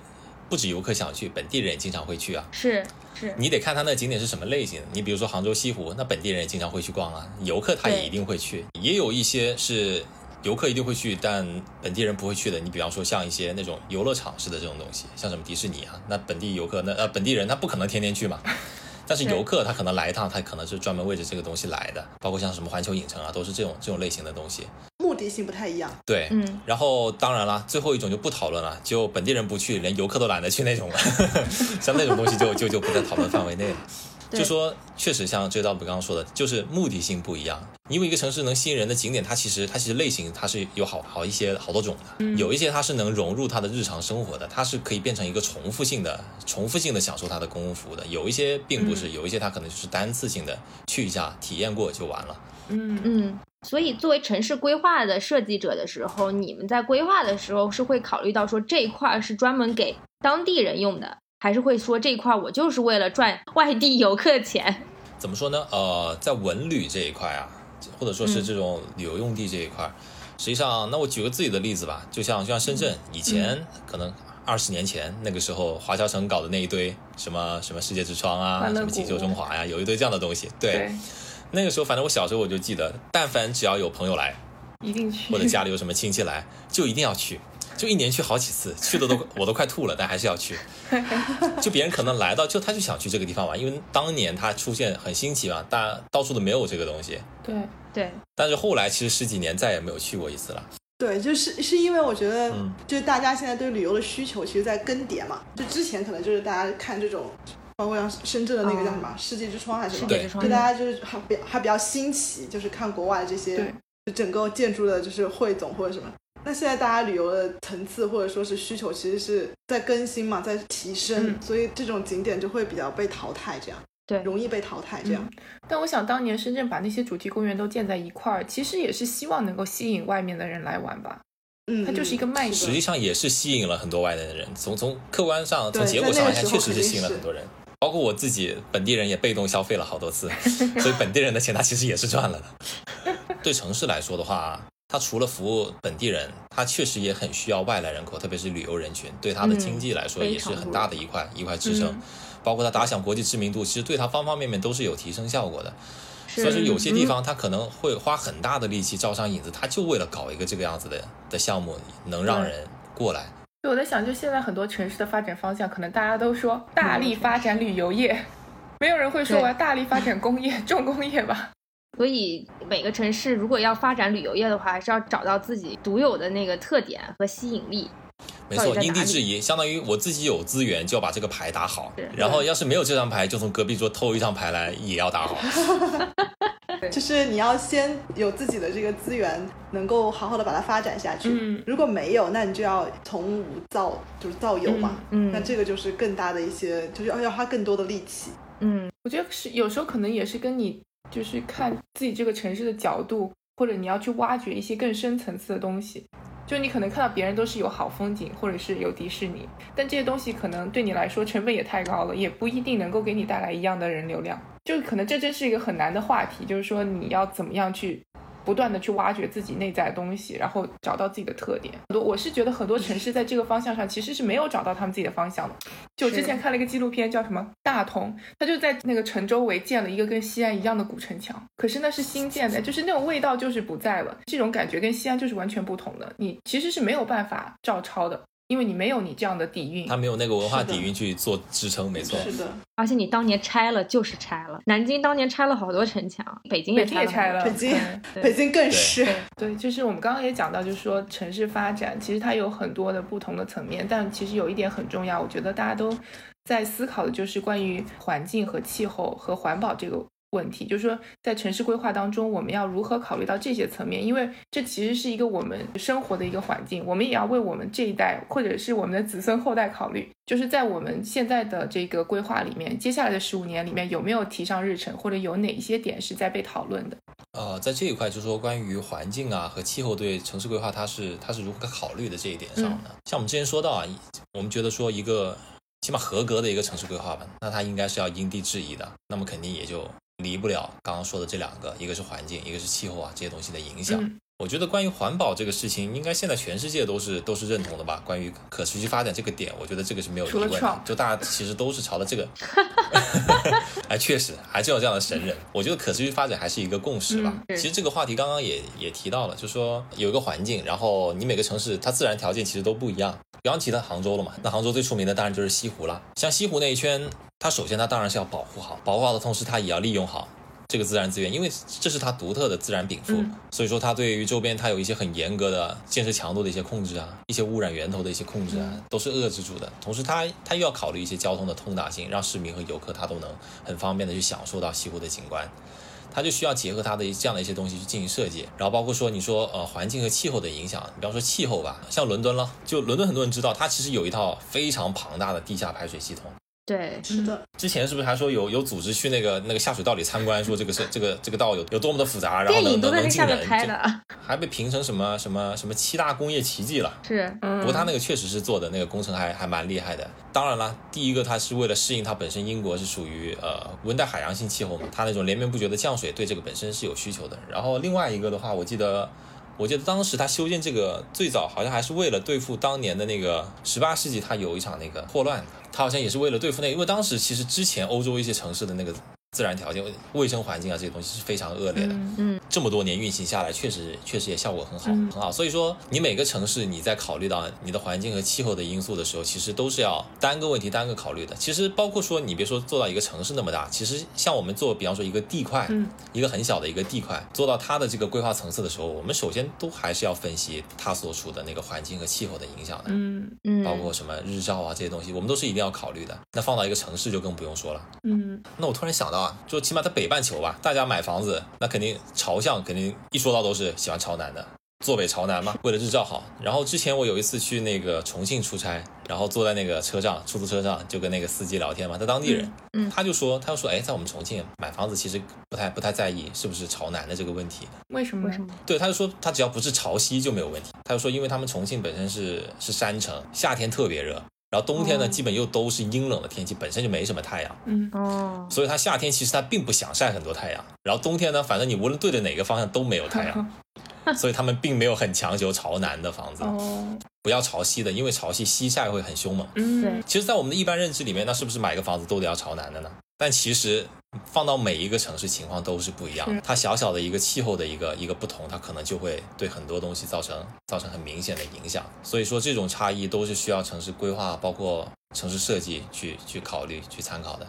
Speaker 3: 不止游客想去，本地人也经常会去啊。
Speaker 1: 是是，
Speaker 3: 你得看它那景点是什么类型的。你比如说杭州西湖，那本地人也经常会去逛啊，游客他也一定会去。也有一些是游客一定会去，但本地人不会去的。你比方说像一些那种游乐场似的这种东西，像什么迪士尼啊，那本地游客那呃本地人他不可能天天去嘛。但是游客他可能来一趟，他可能是专门为着这个东西来的，包括像什么环球影城啊，都是这种这种类型的东西。
Speaker 4: 目的性不太一样。
Speaker 3: 对，
Speaker 1: 嗯，
Speaker 3: 然后当然了，最后一种就不讨论了，就本地人不去，连游客都懒得去那种了，像那种东西就就就不在讨论范围内了。
Speaker 1: 对
Speaker 3: 就说确实像这道不刚刚说的，就是目的性不一样。因为一个城市能吸引人的景点，它其实它其实类型它是有好好一些好多种的，有一些它是能融入它的日常生活的，它是可以变成一个重复性的、重复性的享受它的公共服务的。有一些并不是，有一些它可能就是单次性的去一下体验过就完了。
Speaker 2: 嗯
Speaker 1: 嗯，所以作为城市规划的设计者的时候，你们在规划的时候是会考虑到说这一块儿是专门给当地人用的，还是会说这一块儿我就是为了赚外地游客钱？
Speaker 3: 怎么说呢？呃，在文旅这一块啊，或者说是这种旅游用地这一块，实际上，那我举个自己的例子吧，就像就像深圳以前可能二十年前那个时候，华侨城搞的那一堆什么什么世界之窗啊，什么锦绣中华呀，有一堆这样的东西。对，
Speaker 2: 对，
Speaker 3: 那个时候反正我小时候我就记得，但凡只要有朋友来，
Speaker 2: 一定去。
Speaker 3: 或者家里有什么亲戚来，就一定要去。就一年去好几次，去的都 我都快吐了，但还是要去。就别人可能来到，就他就想去这个地方玩，因为当年它出现很新奇嘛，大到处都没有这个东西。
Speaker 2: 对，
Speaker 1: 对，
Speaker 3: 但是后来其实十几年再也没有去过一次了。
Speaker 4: 对，就是是因为我觉得
Speaker 3: 嗯，
Speaker 4: 就是大家现在对旅游的需求其实在更迭嘛。就之前可能就是大家看这种，包括像深圳的那个叫什么、世界之窗还是什么，
Speaker 1: 世界之窗
Speaker 4: 就大家就是还比还比较新奇，就是看国外这些
Speaker 2: 对
Speaker 4: 就整个建筑的就是汇总或者什么。那现在大家旅游的层次或者说是需求，其实是在更新嘛，在提升，
Speaker 2: 嗯
Speaker 4: 所以这种景点就会比较被淘汰，这样
Speaker 1: 对
Speaker 4: 容易被淘汰，这样。
Speaker 2: 嗯但我想当年深圳把那些主题公园都建在一块儿，其实也是希望能够吸引外面的人来玩吧。
Speaker 4: 嗯，
Speaker 2: 它就是一个卖点
Speaker 3: 实际上也是吸引了很多外来的人，从从客观上、从结果上来看，确实是吸引了很多人。包括我自己本地人也被动消费了好多次，所以本地人的钱他其实也是赚了的。对城市来说的话，它除了服务本地人，它确实也很需要外来人口，特别是旅游人群，对它的经济来说
Speaker 1: 嗯
Speaker 3: 也是很大的一块一块支撑。
Speaker 2: 嗯
Speaker 3: 包括它打响国际知名度，其实对它方方面面都是有提升效果的。所以说有些地方它可能会花很大的力气招商引资，它就为了搞一个这个样子的的项目，能让人过来。
Speaker 2: 对，我在想，就现在很多城市的发展方向，可能大家都说大力发展旅游业，没有人会说我要大力发展工业、重工业吧？
Speaker 1: 所以每个城市如果要发展旅游业的话，还是要找到自己独有的那个特点和吸引力。
Speaker 3: 没错，因地制宜，相当于我自己有资源就要把这个牌打好
Speaker 1: 是，
Speaker 3: 然后要是没有这张牌，就从隔壁桌偷一张牌来也要打好。
Speaker 4: 就是你要先有自己的这个资源，能够好好的把它发展下去。
Speaker 2: 嗯
Speaker 4: 如果没有，那你就要从无造，就是造有嘛。
Speaker 1: 嗯
Speaker 4: 那这个就是更大的一些，就是要要花更多的力气。
Speaker 1: 嗯，
Speaker 2: 我觉得是有时候可能也是跟你就是看自己这个城市的角度，或者你要去挖掘一些更深层次的东西。就你可能看到别人都是有好风景，或者是有迪士尼，但这些东西可能对你来说成本也太高了，也不一定能够给你带来一样的人流量。就可能这真是一个很难的话题，就是说你要怎么样去不断的去挖掘自己内在的东西，然后找到自己的特点。很多我是觉得很多城市在这个方向上其实是没有找到他们自己的方向的。就我之前看了一个纪录片，叫什么《大同》，他就在那个城周围建了一个跟西安一样的古城墙，可是那是新建的，就是那种味道就是不在了，这种感觉跟西安就是完全不同的。你其实是没有办法照抄的，因为你没有你这样的底蕴。
Speaker 3: 他。没有那个文化底蕴去做支撑，没错。
Speaker 4: 是的，
Speaker 1: 而且你当年拆了就是拆了，南京当年拆了好多城墙，北京也
Speaker 2: 也拆了，
Speaker 4: 北京
Speaker 2: 对。
Speaker 4: 北京更是。
Speaker 2: 对。对，就是我们刚刚也讲到，就是说城市发展其实它有很多的不同的层面，但其实有一点很重要，我觉得大家都在思考的就是关于环境和气候和环保这个问题，就是说在城市规划当中，我们要如何考虑到这些层面？因为这其实是一个我们生活的一个环境，我们也要为我们这一代或者是我们的子孙后代考虑，就是在我们现在的这个规划里面，接下来的十五年里面有没有提上日程，或者有哪一些点是在被讨论的？
Speaker 3: 呃，在这一块就是说关于环境啊和气候对城市规划它是它是如何考虑的这一点上呢？像我们之前说到啊，我们觉得说一个起码合格的一个城市规划吧，那它应该是要因地制宜的，那么肯定也就离不了刚刚说的这两个，一个是环境，一个是气候啊这些东西的影响。我觉得关于环保这个事情，应该现在全世界都是都是认同的吧？关于可持续发展这个点，我觉得这个是没有疑问的。就大家其实都是朝着这个，哎，确实还是有这样的神人。我觉得可持续发展还是一个共识吧。
Speaker 1: 嗯
Speaker 3: 其实这个话题刚刚也也提到了，就说有一个环境，然后你每个城市它自然条件其实都不一样。刚刚提到杭州了嘛，那杭州最出名的当然就是西湖了。像西湖那一圈，它首先它当然是要保护好，保护好的同时，它也要利用好。这个自然资源，因为这是它独特的自然禀赋，
Speaker 2: 嗯
Speaker 3: 所以说它对于周边它有一些很严格的建设强度的一些控制啊，一些污染源头的一些控制啊，都是遏制住的。同时它它又要考虑一些交通的通达性，让市民和游客他都能很方便的去享受到西湖的景观。它就需要结合它的这样的一些东西去进行设计，然后包括说你说呃环境和气候的影响，你比方说气候吧，像伦敦了，就伦敦很多人知道，它其实有一套非常庞大的地下排水系统。
Speaker 1: 对，
Speaker 4: 是的，
Speaker 3: 之前是不是还说有有组织去那个那个下水道里参观，说这个是这个这个道有有多么的复杂，然后能
Speaker 1: 电影都在那
Speaker 3: 能能进人，
Speaker 1: 下面拍的，
Speaker 3: 还被评成什么什么什么七大工业奇迹了。
Speaker 1: 是，
Speaker 2: 嗯
Speaker 3: 不过他那个确实是做的那个工程还还蛮厉害的。当然了，第一个它是为了适应它本身英国是属于呃温带海洋性气候嘛，它那种连绵不绝的降水对这个本身是有需求的。然后另外一个的话，我记得。我记得当时他修建这个最早好像还是为了对付当年的那个十八世纪，他有一场那个霍乱，他好像也是为了对付那，因为当时其实之前欧洲一些城市的那个自然条件、卫生环境啊这些东西是非常恶劣的。
Speaker 2: 嗯
Speaker 1: 嗯，
Speaker 3: 这么多年运行下来，确实确实也效果很好，
Speaker 2: 嗯
Speaker 3: 很好。所以说，你每个城市你在考虑到你的环境和气候的因素的时候，其实都是要单个问题单个考虑的。其实包括说，你别说做到一个城市那么大，其实像我们做，比方说一个地块，
Speaker 2: 嗯
Speaker 3: 一个很小的一个地块，做到它的这个规划层次的时候，我们首先都还是要分析它所处的那个环境和气候的影响的。
Speaker 2: 嗯
Speaker 1: 嗯，
Speaker 3: 包括什么日照啊这些东西，我们都是一定要考虑的。那放到一个城市就更不用说了。
Speaker 2: 嗯
Speaker 3: 那我突然想到啊，就起码在北半球吧，大家买房子，那肯定朝向肯定一说到都是喜欢朝南的，坐北朝南嘛，为了日照好。然后之前我有一次去那个重庆出差，然后坐在那个车上，出租车上就跟那个司机聊天嘛，他当地人，
Speaker 1: 嗯嗯
Speaker 3: 他就说，他就说，哎，在我们重庆买房子其实不太不太在意是不是朝南的这个问题，
Speaker 2: 为什么？
Speaker 1: 为什么？
Speaker 3: 对，他就说他只要不是朝西就没有问题。他就说，因为他们重庆本身是是山城，夏天特别热，然后冬天呢、
Speaker 2: 哦
Speaker 3: 基本又都是阴冷的天气，本身就没什么太阳。
Speaker 2: 嗯
Speaker 1: 哦，
Speaker 3: 所以它夏天其实它并不想晒很多太阳，然后冬天呢，反正你无论对着哪个方向都没有太阳，所以他们并没有很强求朝南的房子，
Speaker 2: 哦
Speaker 3: 不要朝西的，因为朝西西晒会很凶猛。
Speaker 2: 嗯
Speaker 1: 对
Speaker 3: 其实，在我们的一般认知里面，那是不是买个房子都得要朝南的呢？但其实放到每一个城市情况都是不一样的，它小小的一个气候的一个一个不同，它可能就会对很多东西造成造成很明显的影响。所以说，这种差异都是需要城市规划，包括城市设计去去考虑、去参考的。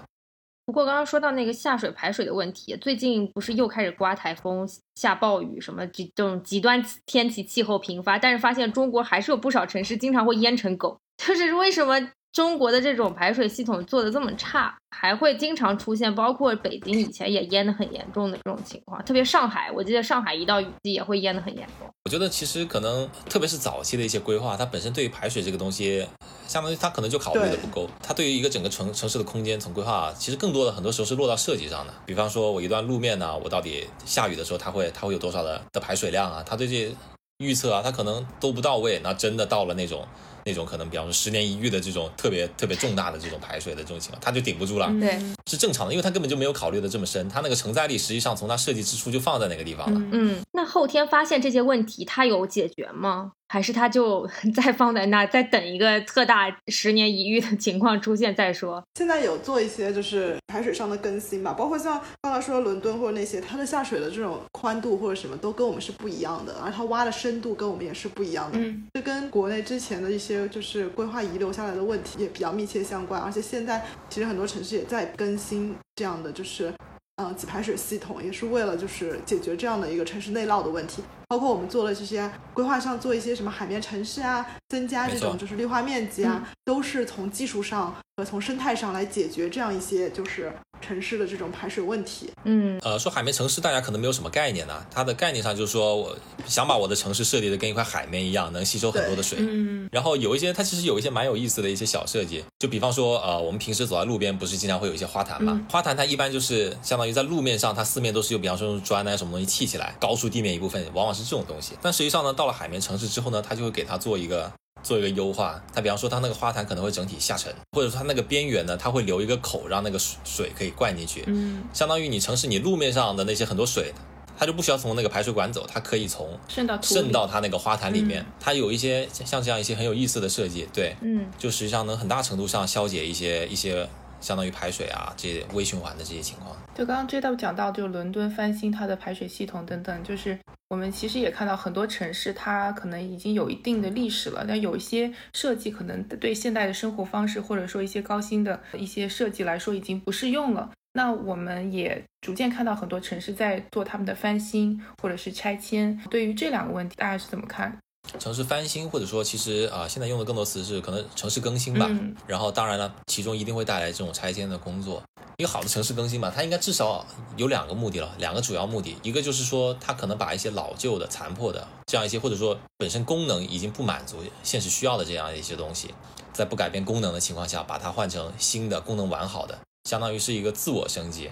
Speaker 1: 不过刚刚说到那个下水排水的问题，最近不是又开始刮台风、下暴雨，什么这这种极端天气气候频发，但是发现中国还是有不少城市经常会淹成狗，就是为什么中国的这种排水系统做的这么差，还会经常出现，包括北京以前也淹的很严重的这种情况，特别上海，我记得上海一到雨季也会淹的很严重。
Speaker 3: 我觉得其实可能，特别是早期的一些规划，它本身对于排水这个东西，相当于它可能就考虑的不够。它对于一个整个城城市的空间从规划，其实更多的很多时候是落到设计上的。比方说，我一段路面呢，我到底下雨的时候，它会它会有多少的的排水量啊？它对这些预测啊，它可能都不到位。那真的到了那种那种可能，比方说十年一遇的这种特别特别重大的这种排水的这种情况，它就顶不住了。
Speaker 1: 对
Speaker 3: 是正常的，因为它根本就没有考虑的这么深，它那个承载力实际上从它设计之初就放在那个地方了。
Speaker 2: 嗯
Speaker 1: 嗯，那后天发现这些问题，它有解决吗？还是他就 再放在那，再等一个特大十年一遇的情况出现再说？
Speaker 4: 现在有做一些就是排水上的更新吧，包括像刚才说的伦敦或者那些，它的下水的这种宽度或者什么都跟我们是不一样的，而它挖的深度跟我们也是不一样的。
Speaker 2: 嗯
Speaker 4: 这跟国内之前的一些就是规划遗留下来的问题也比较密切相关，而且现在其实很多城市也在更新这样的就是。嗯，给排水系统也是为了就是解决这样的一个城市内涝的问题，包括我们做了这些规划上做一些什么海绵城市啊，增加这种就是绿化面积啊，都是从技术上和从生态上来解决这样一些就是城市的这种排水问题。
Speaker 1: 嗯
Speaker 3: 呃，说海绵城市，大家可能没有什么概念呢、它的概念上就是说我想把我的城市设计的跟一块海绵一样，能吸收很多的水。
Speaker 2: 嗯
Speaker 3: 然后有一些，它其实有一些蛮有意思的一些小设计，就比方说，呃，我们平时走在路边，不是经常会有一些花坛嘛？
Speaker 2: 嗯
Speaker 3: 花坛它一般就是相当于在路面上，它四面都是有，比方说用砖啊什么东西砌起来，高出地面一部分，往往是这种东西。但实际上呢，到了海绵城市之后呢，它就会给它做一个。做一个优化，它比方说它那个花坛可能会整体下沉，或者说它那个边缘呢，它会留一个口，让那个水水可以灌进去。
Speaker 2: 嗯
Speaker 3: 相当于你城市你路面上的那些很多水，它就不需要从那个排水管走，它可以从
Speaker 2: 渗到
Speaker 3: 渗到它那个花坛里面。
Speaker 2: 嗯
Speaker 3: 它有一些像这样一些很有意思的设计，对，
Speaker 1: 嗯
Speaker 3: 就实际上能很大程度上消解一些一些相当于排水啊这些微循环的这些情况。
Speaker 2: 就刚刚 J W 讲到，就伦敦翻新它的排水系统等等，就是我们其实也看到很多城市，它可能已经有一定的历史了，但有一些设计可能对现代的生活方式，或者说一些高新的一些设计来说，已经不适用了。那我们也逐渐看到很多城市在做他们的翻新或者是拆迁。对于这两个问题，大家是怎么看？
Speaker 3: 城市翻新，或者说其实啊、现在用的更多词是可能城市更新吧。
Speaker 2: 嗯
Speaker 3: 然后当然了，其中一定会带来这种拆迁的工作。一个好的城市更新嘛，它应该至少有两个目的了，两个主要目的，一个就是说它可能把一些老旧的、残破的这样一些，或者说本身功能已经不满足现实需要的这样一些东西，在不改变功能的情况下，把它换成新的、功能完好的，相当于是一个自我升级。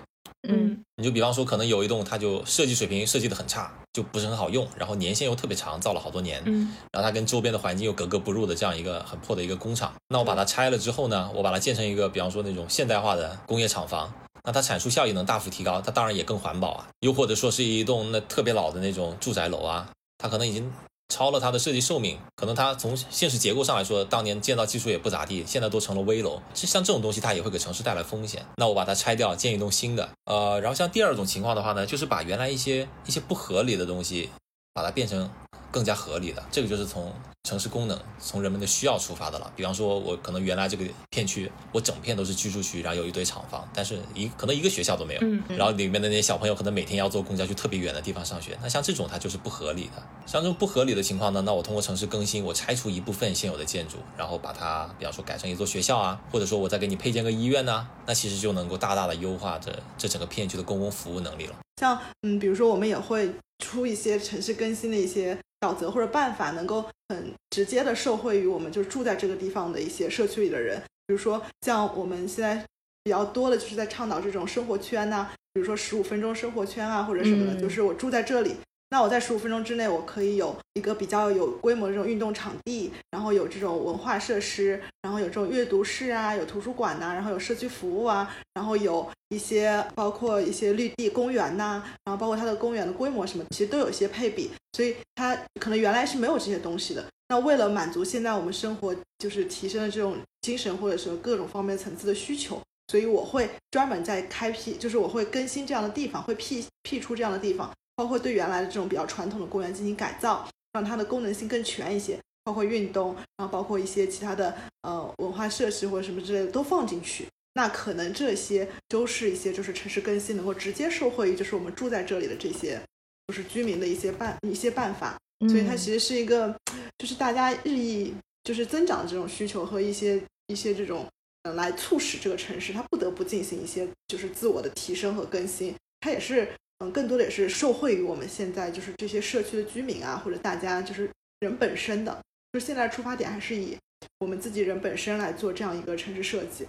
Speaker 1: 嗯
Speaker 3: 你就比方说，可能有一栋它就设计水平设计的很差，就不是很好用，然后年限又特别长，造了好多年，
Speaker 2: 嗯
Speaker 3: 然后它跟周边的环境又格格不入的这样一个很破的一个工厂，那我把它拆了之后呢，我把它建成一个，比方说那种现代化的工业厂房，那它产出效益能大幅提高，它当然也更环保啊。又或者说是一栋那特别老的那种住宅楼啊，它可能已经超了它的设计寿命，可能它从现实结构上来说，当年建造技术也不咋地，现在都成了危楼。其实像这种东西，它也会给城市带来风险。那我把它拆掉，建一栋新的。呃，然后像第二种情况的话呢，就是把原来一些一些不合理的东西，把它变成更加合理的。这个就是从城市功能、从人们的需要出发的了。比方说，我可能原来这个片区，我整片都是居住区，然后有一堆厂房，但是一可能一个学校都没有。
Speaker 2: 嗯
Speaker 3: 然后里面的那些小朋友可能每天要坐公交去特别远的地方上学，那像这种它就是不合理的。像这种不合理的情况呢，那我通过城市更新，我拆除一部分现有的建筑，然后把它，比方说改成一座学校啊，或者说我再给你配建个医院呐、那其实就能够大大的优化这这整个片区的公共服务能力了。
Speaker 4: 像嗯，比如说我们也会出一些城市更新的一些沼泽或者办法，能够很直接的受惠于我们就是住在这个地方的一些社区里的人。比如说像我们现在比较多的就是在倡导这种生活圈呐、比如说十五分钟生活圈啊或者什么的，
Speaker 1: 嗯
Speaker 4: 就是我住在这里。那我在十五分钟之内，我可以有一个比较有规模的这种运动场地，然后有这种文化设施，然后有这种阅读室啊，有图书馆呐、然后有社区服务啊，然后有一些包括一些绿地公园呐、然后包括它的公园的规模什么，其实都有一些配比，所以它可能原来是没有这些东西的。那为了满足现在我们生活就是提升的这种精神或者是各种方面层次的需求，所以我会专门在开辟，就是我会更新这样的地方，会辟辟出这样的地方，包括对原来的这种比较传统的公园进行改造，让它的功能性更全一些，包括运动，然后包括一些其他的呃文化设施或者什么之类的都放进去。那可能这些都是一些就是城市更新能够直接受惠于就是我们住在这里的这些就是居民的一些办一些办法，所以它其实是一个就是大家日益就是增长的这种需求和一些一些这种呃来促使这个城市它不得不进行一些就是自我的提升和更新，它也是嗯更多的也是受惠于我们现在就是这些社区的居民啊或者大家就是人本身的，就是现在出发点还是以我们自己人本身来做这样一个城市设计。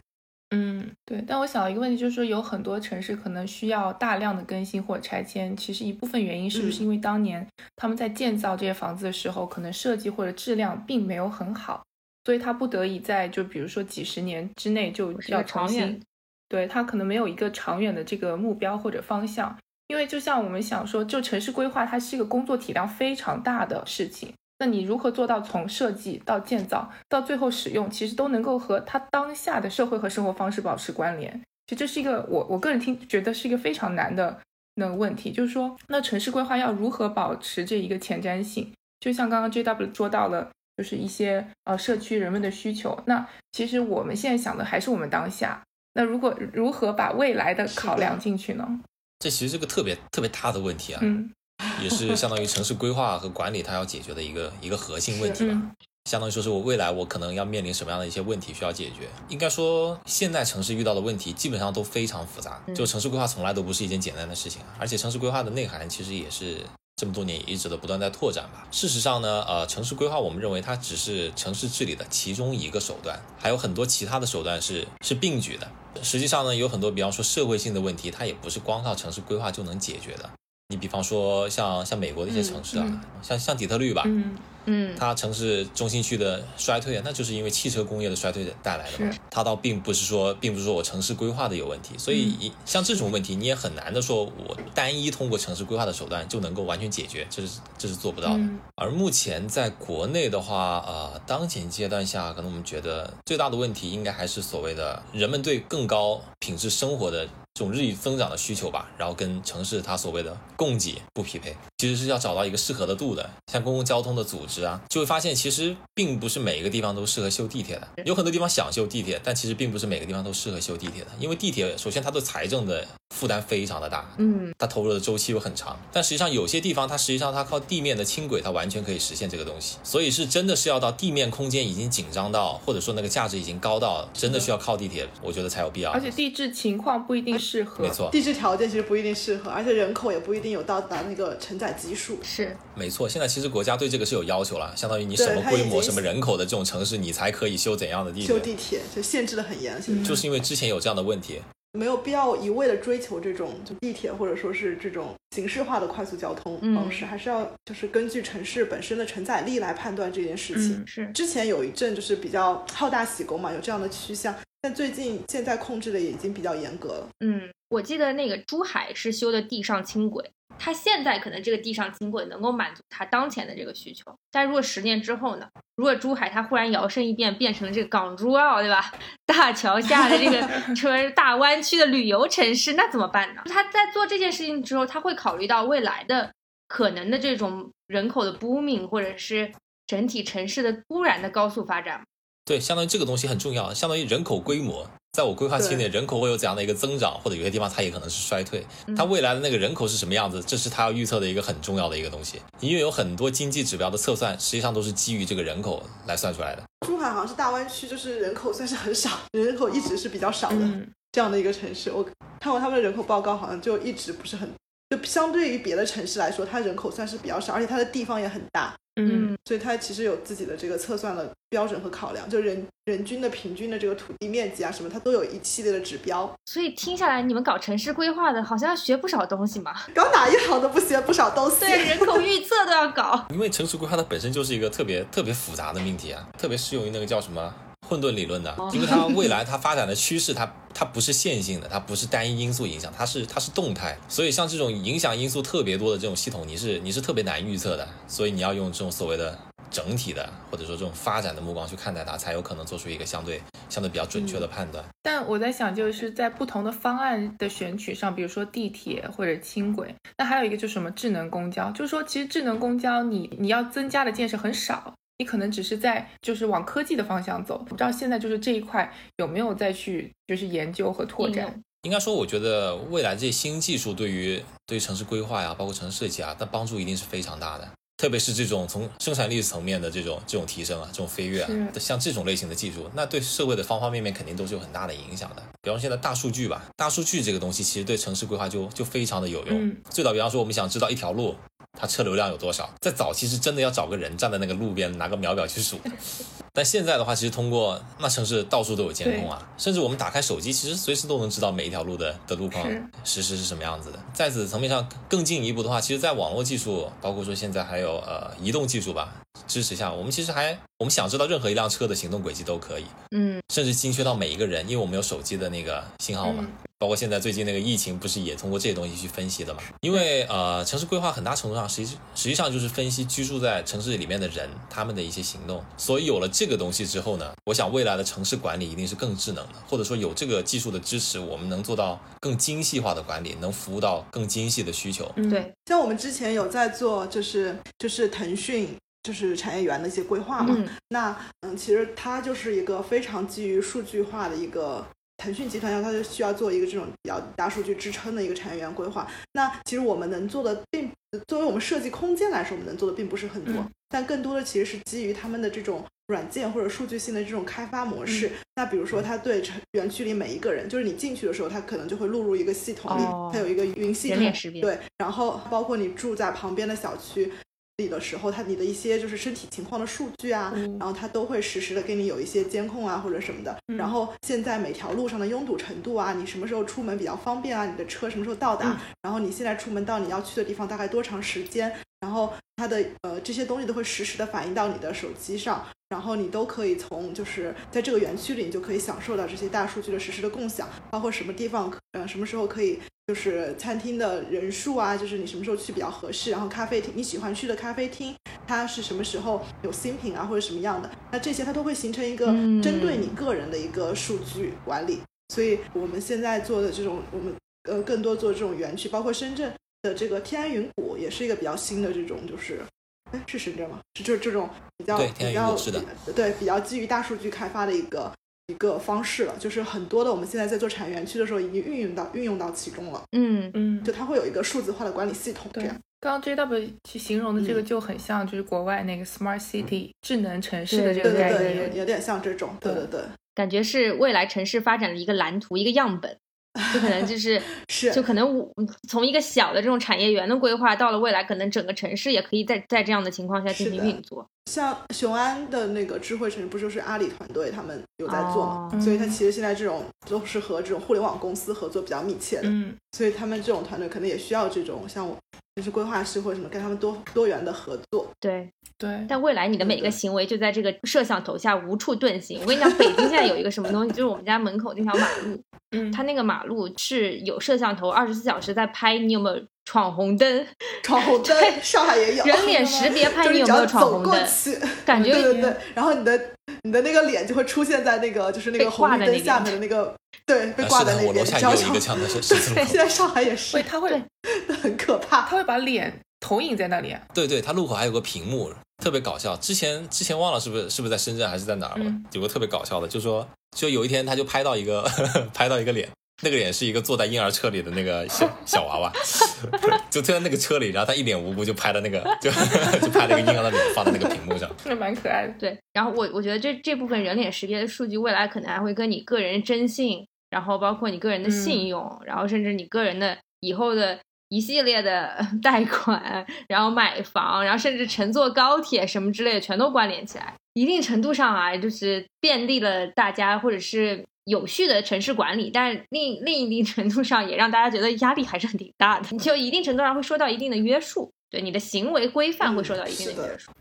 Speaker 2: 嗯，对。但我想到一个问题，就是说有很多城市可能需要大量的更新或者拆迁，其实一部分原因是不是因为当年他们在建造这些房子的时候，可能设计或者质量并没有很好，所以他不得已在就比如说几十年之内就是要
Speaker 1: 个长远
Speaker 2: 重新，对他可能没有一个长远的这个目标或者方向。因为就像我们想说，就城市规划，它是一个工作体量非常大的事情。那你如何做到从设计到建造到最后使用，其实都能够和它当下的社会和生活方式保持关联？其实这是一个我我个人听觉得是一个非常难的那个问题，就是说，那城市规划要如何保持这一个前瞻性？就像刚刚 JW 说到了，就是一些呃社区人们的需求。那其实我们现在想的还是我们当下。那如果如何把未来的考量进去呢？
Speaker 3: 这其实是个特别特别大的问题啊，
Speaker 2: 嗯
Speaker 3: 也是相当于城市规划和管理它要解决的一个一个核心问题吧。
Speaker 2: 嗯
Speaker 3: 相当于说是我未来我可能要面临什么样的一些问题需要解决。应该说，现在城市遇到的问题基本上都非常复杂，就城市规划从来都不是一件简单的事情，而且城市规划的内涵其实也是。这么多年也一直的不断在拓展吧。事实上呢，呃，城市规划我们认为它只是城市治理的其中一个手段，还有很多其他的手段是是并举的。实际上呢，有很多比方说社会性的问题，它也不是光靠城市规划就能解决的。你比方说像像美国的一些城市啊，
Speaker 2: 嗯
Speaker 3: 像像底特律吧，
Speaker 2: 嗯
Speaker 1: 嗯，
Speaker 3: 它城市中心区的衰退啊，那就是因为汽车工业的衰退带来的嘛。它倒并不是说，并不是说我城市规划的有问题，所以
Speaker 2: 嗯
Speaker 3: 像这种问题，你也很难的说，我单一通过城市规划的手段就能够完全解决，这是这是做不到的。
Speaker 2: 嗯
Speaker 3: 而目前在国内的话，呃，当前阶段下，可能我们觉得最大的问题应该还是所谓的人们对更高品质生活的这种日益增长的需求吧，然后跟城市它所谓的供给不匹配，其实是要找到一个适合的度的。像公共交通的组织啊，就会发现其实并不是每一个地方都适合修地铁的，有很多地方想修地铁，但其实并不是每个地方都适合修地铁的，因为地铁首先它对财政的负担非常的大，
Speaker 1: 嗯，
Speaker 3: 它投入的周期又很长，但实际上有些地方它实际上它靠地面的轻轨，它完全可以实现这个东西，所以是真的是要到地面空间已经紧张到，或者说那个价值已经高到，真的需要靠地铁，我觉得才有必要。
Speaker 2: 而且地质情况不一定适合。
Speaker 3: 没错，
Speaker 4: 地质条件其实不一定适合，而且人口也不一定有到达那个承载基数。
Speaker 1: 是，
Speaker 3: 没错，现在其实国家对这个是有要求了，相当于你什么规模、什么人口的这种城市，你才可以修怎样的地铁，
Speaker 4: 修地铁就限制的很严，现在
Speaker 3: 就是因为之前有这样的问题。
Speaker 4: 没有必要一味的追求这种就地铁或者说是这种形式化的快速交通
Speaker 1: 嗯
Speaker 4: 方式，还是要就是根据城市本身的承载力来判断这件事情。
Speaker 2: 嗯
Speaker 1: 是，
Speaker 4: 之前有一阵就是比较好大喜功嘛，有这样的趋向，但最近现在控制的也已经比较严格了。
Speaker 1: 嗯，我记得那个珠海是修的地上轻轨，它现在可能这个地上轻轨能够满足他当前的这个需求，但如果十年之后呢？如果珠海它忽然摇身一变变成了这个港珠澳，对吧？大桥下的这个 成为大湾区的旅游城市，那怎么办呢？他在做这件事情之后，他会考虑到未来的可能的这种人口的 booming，或者是整体城市的突然的高速发展。
Speaker 3: 对，相当于这个东西很重要，相当于人口规模，在我规划期内，人口会有怎样的一个增长，或者有些地方它也可能是衰退。它未来的那个人口是什么样子，这是它要预测的一个很重要的一个东西。因为有很多经济指标的测算，实际上都是基于这个人口来算出来的。
Speaker 4: 珠海好像是大湾区，就是人口算是很少，人口一直是比较少的、
Speaker 2: 嗯
Speaker 4: 这样的一个城市。我看过他们的人口报告，好像就一直不是很，就相对于别的城市来说，它人口算是比较少，而且它的地方也很大，
Speaker 2: 嗯，
Speaker 4: 所以它其实有自己的这个测算的标准和考量，就人人均的平均的这个土地面积啊什么，它都有一系列的指标。
Speaker 1: 所以听下来，你们搞城市规划的，好像要学不少东西嘛。
Speaker 4: 搞哪一行都不学，不少东西
Speaker 1: 对，
Speaker 4: 写。
Speaker 1: 人口预测都要搞。
Speaker 3: 因为城市规划它本身就是一个特别特别复杂的命题啊，特别适用于那个叫什么混沌理论的，因为它未来它发展的趋势，它它不是线性的，它不是单一因素影响，它是它是动态，所以像这种影响因素特别多的这种系统，你是你是特别难预测的，所以你要用这种所谓的整体的或者说这种发展的目光去看待它，才有可能做出一个相对相对比较准确的判断。
Speaker 2: 但我在想，就是在不同的方案的选取上，比如说地铁或者轻轨，那还有一个就是什么智能公交，就是说其实智能公交你你要增加的建设很少。你可能只是在就是往科技的方向走，不知道现在就是这一块有没有再去就是研究和拓展
Speaker 1: 应
Speaker 3: 该说，我觉得未来这些新技术对于对于城市规划呀，包括城市设计啊，它帮助一定是非常大的。特别是这种从生产力层面的这种这种提升啊，这种飞跃啊，像这种类型的技术，那对社会的方方面面肯定都是有很大的影响的。比方说现在大数据吧，大数据这个东西其实对城市规划就就非常的有用。
Speaker 2: 嗯
Speaker 3: 最早比方说我们想知道一条路它车流量有多少，在早期是真的要找个人站在那个路边拿个秒表去数。但现在的话，其实通过那城市到处都有监控啊，甚至我们打开手机，其实随时都能知道每一条路的的路况实时是什么样子的。在此层面上更进一步的话，其实，在网络技术，包括说现在还有呃移动技术吧支持下，我们其实还我们想知道任何一辆车的行动轨迹都可以，
Speaker 1: 嗯，
Speaker 3: 甚至精确到每一个人，因为我们有手机的那个信号嘛。
Speaker 2: 嗯
Speaker 3: 包括现在最近那个疫情，不是也通过这些东西去分析的嘛？因为呃，城市规划很大程度上实际实际上就是分析居住在城市里面的人他们的一些行动。所以有了这个东西之后呢，我想未来的城市管理一定是更智能的，或者说有这个技术的支持，我们能做到更精细化的管理，能服务到更精细的需求。
Speaker 2: 嗯，
Speaker 1: 对，
Speaker 4: 像我们之前有在做，就是就是腾讯就是产业园的一些规划嘛。
Speaker 1: 嗯
Speaker 4: 那嗯，其实它就是一个非常基于数据化的一个。腾讯集团要它就需要做一个这种比较大数据支撑的一个产业园规划。那其实我们能做的并作为我们设计空间来说，我们能做的并不是很多，
Speaker 2: 嗯
Speaker 4: 但更多的其实是基于他们的这种软件或者数据性的这种开发模式。那比如说，它对园区里每一个人，就是你进去的时候，它可能就会录入一个系统里，
Speaker 1: 哦
Speaker 4: 它有一个云系统，对，然后包括你住在旁边的小区。里的时候，它你的一些就是身体情况的数据啊，
Speaker 2: 嗯
Speaker 4: 然后它都会实时的给你有一些监控啊或者什么的。
Speaker 2: 嗯
Speaker 4: 然后现在每条路上的拥堵程度啊，你什么时候出门比较方便啊，你的车什么时候到达，
Speaker 2: 嗯
Speaker 4: 然后你现在出门到你要去的地方大概多长时间，然后它的呃这些东西都会实时的反映到你的手机上，然后你都可以从就是在这个园区里，你就可以享受到这些大数据的实时的共享，包括什么地方呃什么时候可以就是餐厅的人数啊，就是你什么时候去比较合适，然后咖啡厅你喜欢去的咖啡厅，它是什么时候有新品啊或者什么样的，那这些它都会形成一个
Speaker 1: 嗯
Speaker 4: 针对你个人的一个数据管理。所以我们现在做的这种，我们呃更多做这种园区，包括深圳的这个天安云谷，也是一个比较新的这种，就是，哎，是深圳吗？是这这种比较比较
Speaker 3: 安云谷是的
Speaker 4: 对比较基于大数据开发的一个一个方式了，就是很多的我们现在在做产业园区的时候已经运用到运用到其中了，
Speaker 1: 嗯，
Speaker 2: 嗯
Speaker 4: 就它会有一个数字化的管理系统，这
Speaker 2: 对
Speaker 4: 样。
Speaker 2: 刚刚 JW 去形容的这个
Speaker 4: 嗯
Speaker 2: 就很像，就是国外那个 smart city 智能城市的这个概
Speaker 4: 对对对，
Speaker 2: 念
Speaker 4: 有。有点像这种，对对
Speaker 2: 对
Speaker 4: 对，
Speaker 1: 感觉是未来城市发展的一个蓝图，一个样本。就可能就是
Speaker 4: 是
Speaker 1: 就可能我从一个小的这种产业园的规划，到了未来，可能整个城市也可以在在这样的情况下进行运作。
Speaker 4: 像雄安的那个智慧城市，不就是阿里团队他们有在做嘛？
Speaker 1: 哦
Speaker 4: 所以它其实现在这种都是和这种互联网公司合作比较密切的，
Speaker 2: 嗯，
Speaker 4: 所以他们这种团队可能也需要这种像我就是规划师或者什么跟他们多多元的合作。
Speaker 1: 对，
Speaker 2: 对。
Speaker 1: 但未来你的每个行为就在这个摄像头下无处遁形。我跟你讲，北京现在有一个什么东西，就是我们家门口那条马路，
Speaker 2: 嗯，
Speaker 1: 它那个马路是有摄像头，二十四小时在拍你有没有闯红灯，
Speaker 4: 闯红灯，上海也有
Speaker 1: 人脸识别拍
Speaker 4: 就是
Speaker 1: 你有没有
Speaker 4: 只要走
Speaker 1: 闯红灯，
Speaker 4: 过去，
Speaker 1: 感觉
Speaker 4: 对对对，然后你的你的那个脸就会出现在那个就是那个红绿灯下面的那个，对，被挂在那边。
Speaker 3: 我楼下有一个这样的十十字路
Speaker 4: 对，现。在上海也是
Speaker 2: 会，，他会
Speaker 4: 很可怕。
Speaker 2: 他会把脸投影在那里啊。
Speaker 3: 对对，它路口还有个屏幕，特别搞笑。之前之前忘了是不是是不是在深圳还是在哪儿了？
Speaker 2: 嗯
Speaker 3: 有个特别搞笑的，就说就有一天他就拍到一个拍到一个脸，那个脸是一个坐在婴儿车里的那个小小娃娃，就坐在那个车里，然后他一脸无辜就拍了那个就 就拍了一个婴儿的脸放在那个屏幕上。
Speaker 2: 那蛮可爱的。
Speaker 1: 对，然后我我觉得这这部分人脸识别的数据，未来可能还会跟你个人征信，然后包括你个人的信用，然后甚至你个人的以后的一系列的贷款，然后买房，然后甚至乘坐高铁什么之类的，全都关联起来。一定程度上啊，就是便利了大家，或者是有序的城市管理，但另另一定程度上也让大家觉得压力还是很挺大的。你就一定程度上会受到一定的约束，对你的行为规范会受到一定
Speaker 4: 的
Speaker 1: 的约束。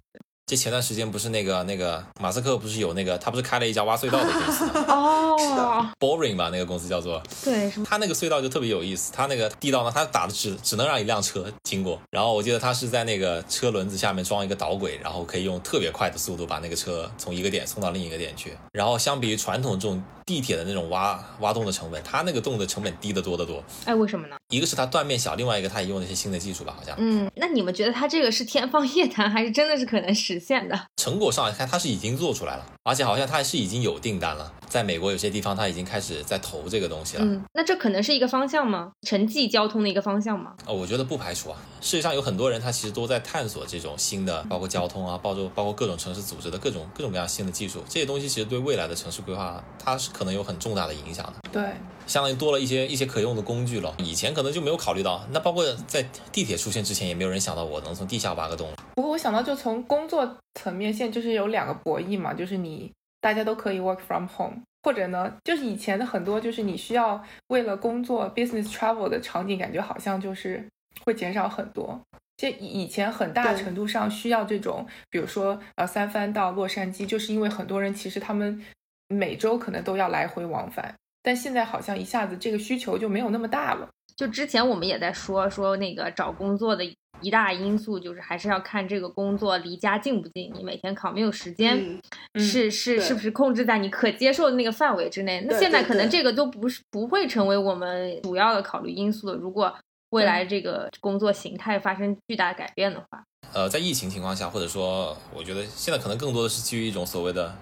Speaker 3: 这前段时间不是那个那个马斯克不是有那个他不是开了一家挖隧道的公司吗
Speaker 1: 哦
Speaker 3: ，，Boring 吧那个公司叫做，
Speaker 1: 对，什么
Speaker 3: 他那个隧道就特别有意思，他那个地道呢，他打的只只能让一辆车经过，然后我记得他是在那个车轮子下面装一个导轨，然后可以用特别快的速度把那个车从一个点送到另一个点去。然后相比于传统这种地铁的那种挖挖洞的成本，他那个洞的成本低得多得多。
Speaker 1: 哎，为什么呢？
Speaker 3: 一个是它断面小，另外一个它也用了一些新的技术吧，好像
Speaker 1: 嗯，那你们觉得它这个是天方夜谭，还是真的是可能实现的？
Speaker 3: 成果上来看，它是已经做出来了，而且好像它还是已经有订单了，在美国有些地方它已经开始在投这个东西了。
Speaker 1: 嗯，那这可能是一个方向吗？城际交通的一个方向吗？
Speaker 3: 哦，我觉得不排除啊。世界上有很多人，他其实都在探索这种新的，包括交通啊，包括包括各种城市组织的各种各种各样新的技术。这些东西其实对未来的城市规划，它是可能有很重大的影响的。
Speaker 2: 对，
Speaker 3: 相当于多了一些一些可用的工具了。以前可能就没有考虑到，那包括在地铁出现之前，也没有人想到我能从地下挖个洞。
Speaker 2: 不过我想到，就从工作层面，现在就是有两个博弈嘛，就是你大家都可以 work from home，或者呢，就是以前的很多就是你需要为了工作 business travel 的场景，感觉好像就是会减少很多。这以以前很大程度上需要这种，比如说呃三藩到洛杉矶，就是因为很多人其实他们每周可能都要来回往返，但现在好像一下子这个需求就没有那么大了。
Speaker 1: 就之前我们也在说说那个找工作的一大因素，就是还是要看这个工作离家近不近，你每天考没有时间，
Speaker 4: 嗯，
Speaker 2: 嗯
Speaker 1: 是是是不是控制在你可接受的那个范围之内？那现在可能这个都不是不会成为我们主要的考虑因素了。如果未来这个工作形态发生巨大改变的话，
Speaker 3: 呃，在疫情情况下，或者说，我觉得现在可能更多的是基于一种所谓的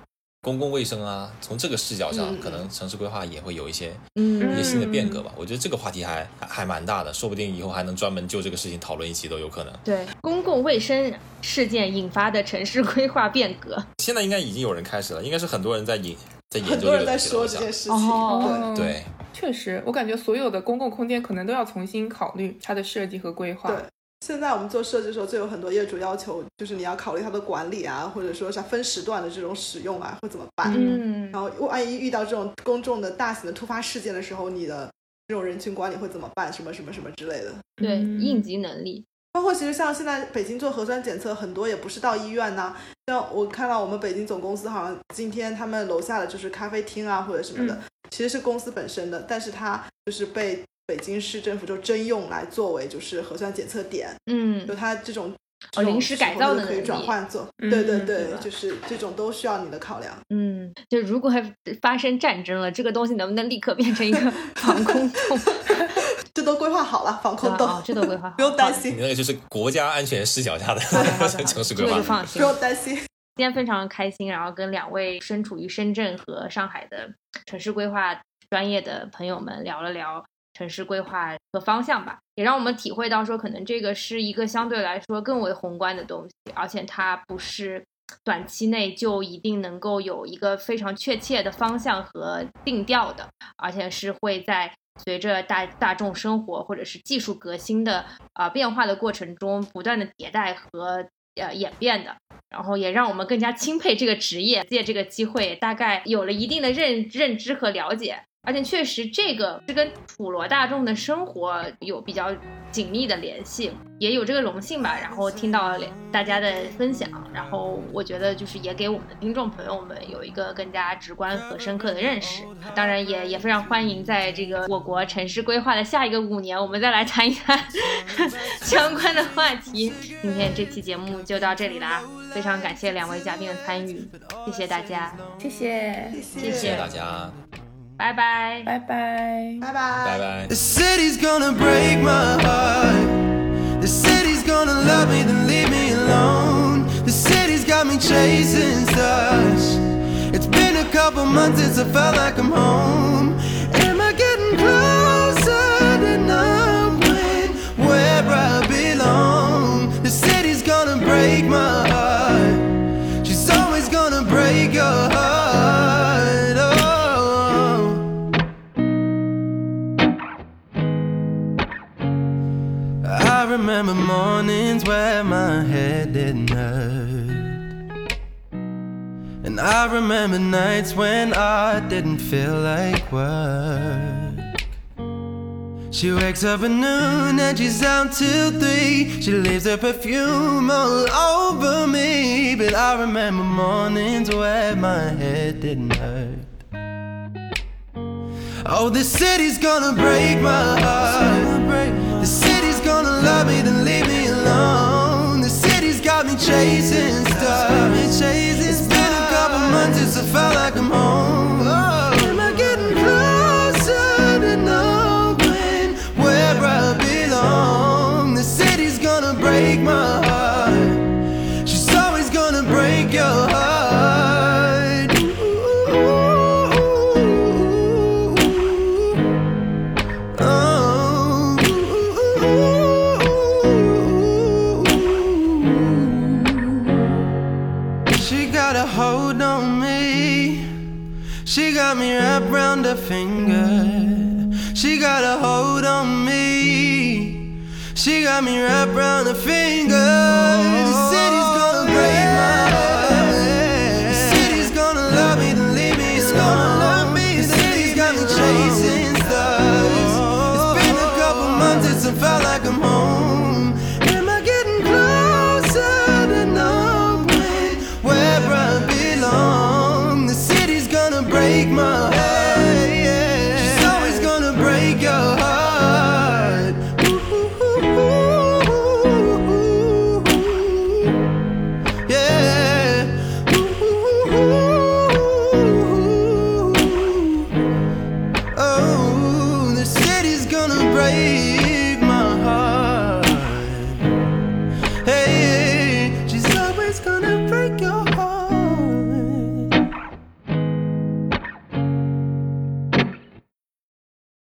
Speaker 3: 公共卫生啊，从这个视角上，
Speaker 4: 嗯
Speaker 3: 可能城市规划也会有一些
Speaker 1: 嗯
Speaker 3: 一些新的变革吧。我觉得这个话题还还还蛮大的，说不定以后还能专门就这个事情讨论一期都有可能。
Speaker 1: 对公共卫生事件引发的城市规划变革，
Speaker 3: 现在应该已经有人开始了，应该是很多人在引在研
Speaker 4: 很多
Speaker 3: 究这个
Speaker 4: 事情，
Speaker 1: 哦
Speaker 4: 对。
Speaker 3: 对，
Speaker 2: 确实，我感觉所有的公共空间可能都要重新考虑它的设计和规划。
Speaker 4: 对现在我们做设计的时候，就有很多业主要求，就是你要考虑它的管理啊，或者说像分时段的这种使用啊，会怎么办？
Speaker 1: 嗯
Speaker 4: 然后万一遇到这种公众的大型的突发事件的时候，你的这种人群管理会怎么办？什么什么什么之类的。
Speaker 1: 对，
Speaker 2: 嗯
Speaker 1: 应急能力，
Speaker 4: 包括其实像现在北京做核酸检测，很多也不是到医院呐、像我看到我们北京总公司好像今天他们楼下的就是咖啡厅啊或者什么的，
Speaker 1: 嗯
Speaker 4: 其实是公司本身的，但是它就是被北京市政府就征用来作为就是核酸检测点，
Speaker 1: 嗯
Speaker 4: 就它这种。
Speaker 1: 哦临时改造的
Speaker 4: 可以转换做，
Speaker 2: 嗯
Speaker 4: 对对对
Speaker 2: 对，
Speaker 4: 就是这种都需要你的考量。
Speaker 1: 嗯，就如果发生战争了，这个东西能不能立刻变成一个 防空洞？
Speaker 4: 这都规划好了，防空洞，
Speaker 1: 哦，这都规划好，
Speaker 4: 不用担心
Speaker 3: 你，那个就是国家安全视角下的城市规划
Speaker 4: 不。用担心。
Speaker 1: 今天非常开心，然后跟两位身处于深圳和上海的城市规划专业的朋友们聊了聊城市规划和方向吧，也让我们体会到说，可能这个是一个相对来说更为宏观的东西，而且它不是短期内就一定能够有一个非常确切的方向和定调的，而且是会在随着大大众生活或者是技术革新的啊、变化的过程中不断的迭代和呃演变的。然后也让我们更加钦佩这个职业，借这个机会，大概有了一定的认认知和了解，而且确实这个是跟普罗大众的生活有比较紧密的联系，也有这个荣幸吧。然后听到了大家的分享，然后我觉得就是也给我们的听众朋友们有一个更加直观和深刻的认识。当然也也非常欢迎在这个我国城市规划的下一个五年，我们再来谈一谈 相关的话题。今天这期节目就到这里啦，非常感谢两位嘉宾的参与，谢谢大家，
Speaker 2: 谢谢，
Speaker 1: 谢
Speaker 3: 谢谢
Speaker 1: 谢
Speaker 3: 大，家，
Speaker 2: Bye bye.
Speaker 4: Bye bye.
Speaker 3: Bye bye.
Speaker 6: The city's gonna break my heart. The city's gonna love me, then leave me alone. The city's got me chasing stars. It's been a couple months since I felt like I'm home. Remember mornings where my head didn't hurt. And I remember nights when I didn't feel like work. She wakes up at noon and she's out till three. She leaves her perfume all over me. But I remember mornings where my head didn't hurt. Oh, the city's gonna break my heart. The city's love me, then leave me alone. The city's got me chasing stars. It's been a couple months since I felt like I'm home. Finger. She got a hold on me. She got me wrapped around her finger.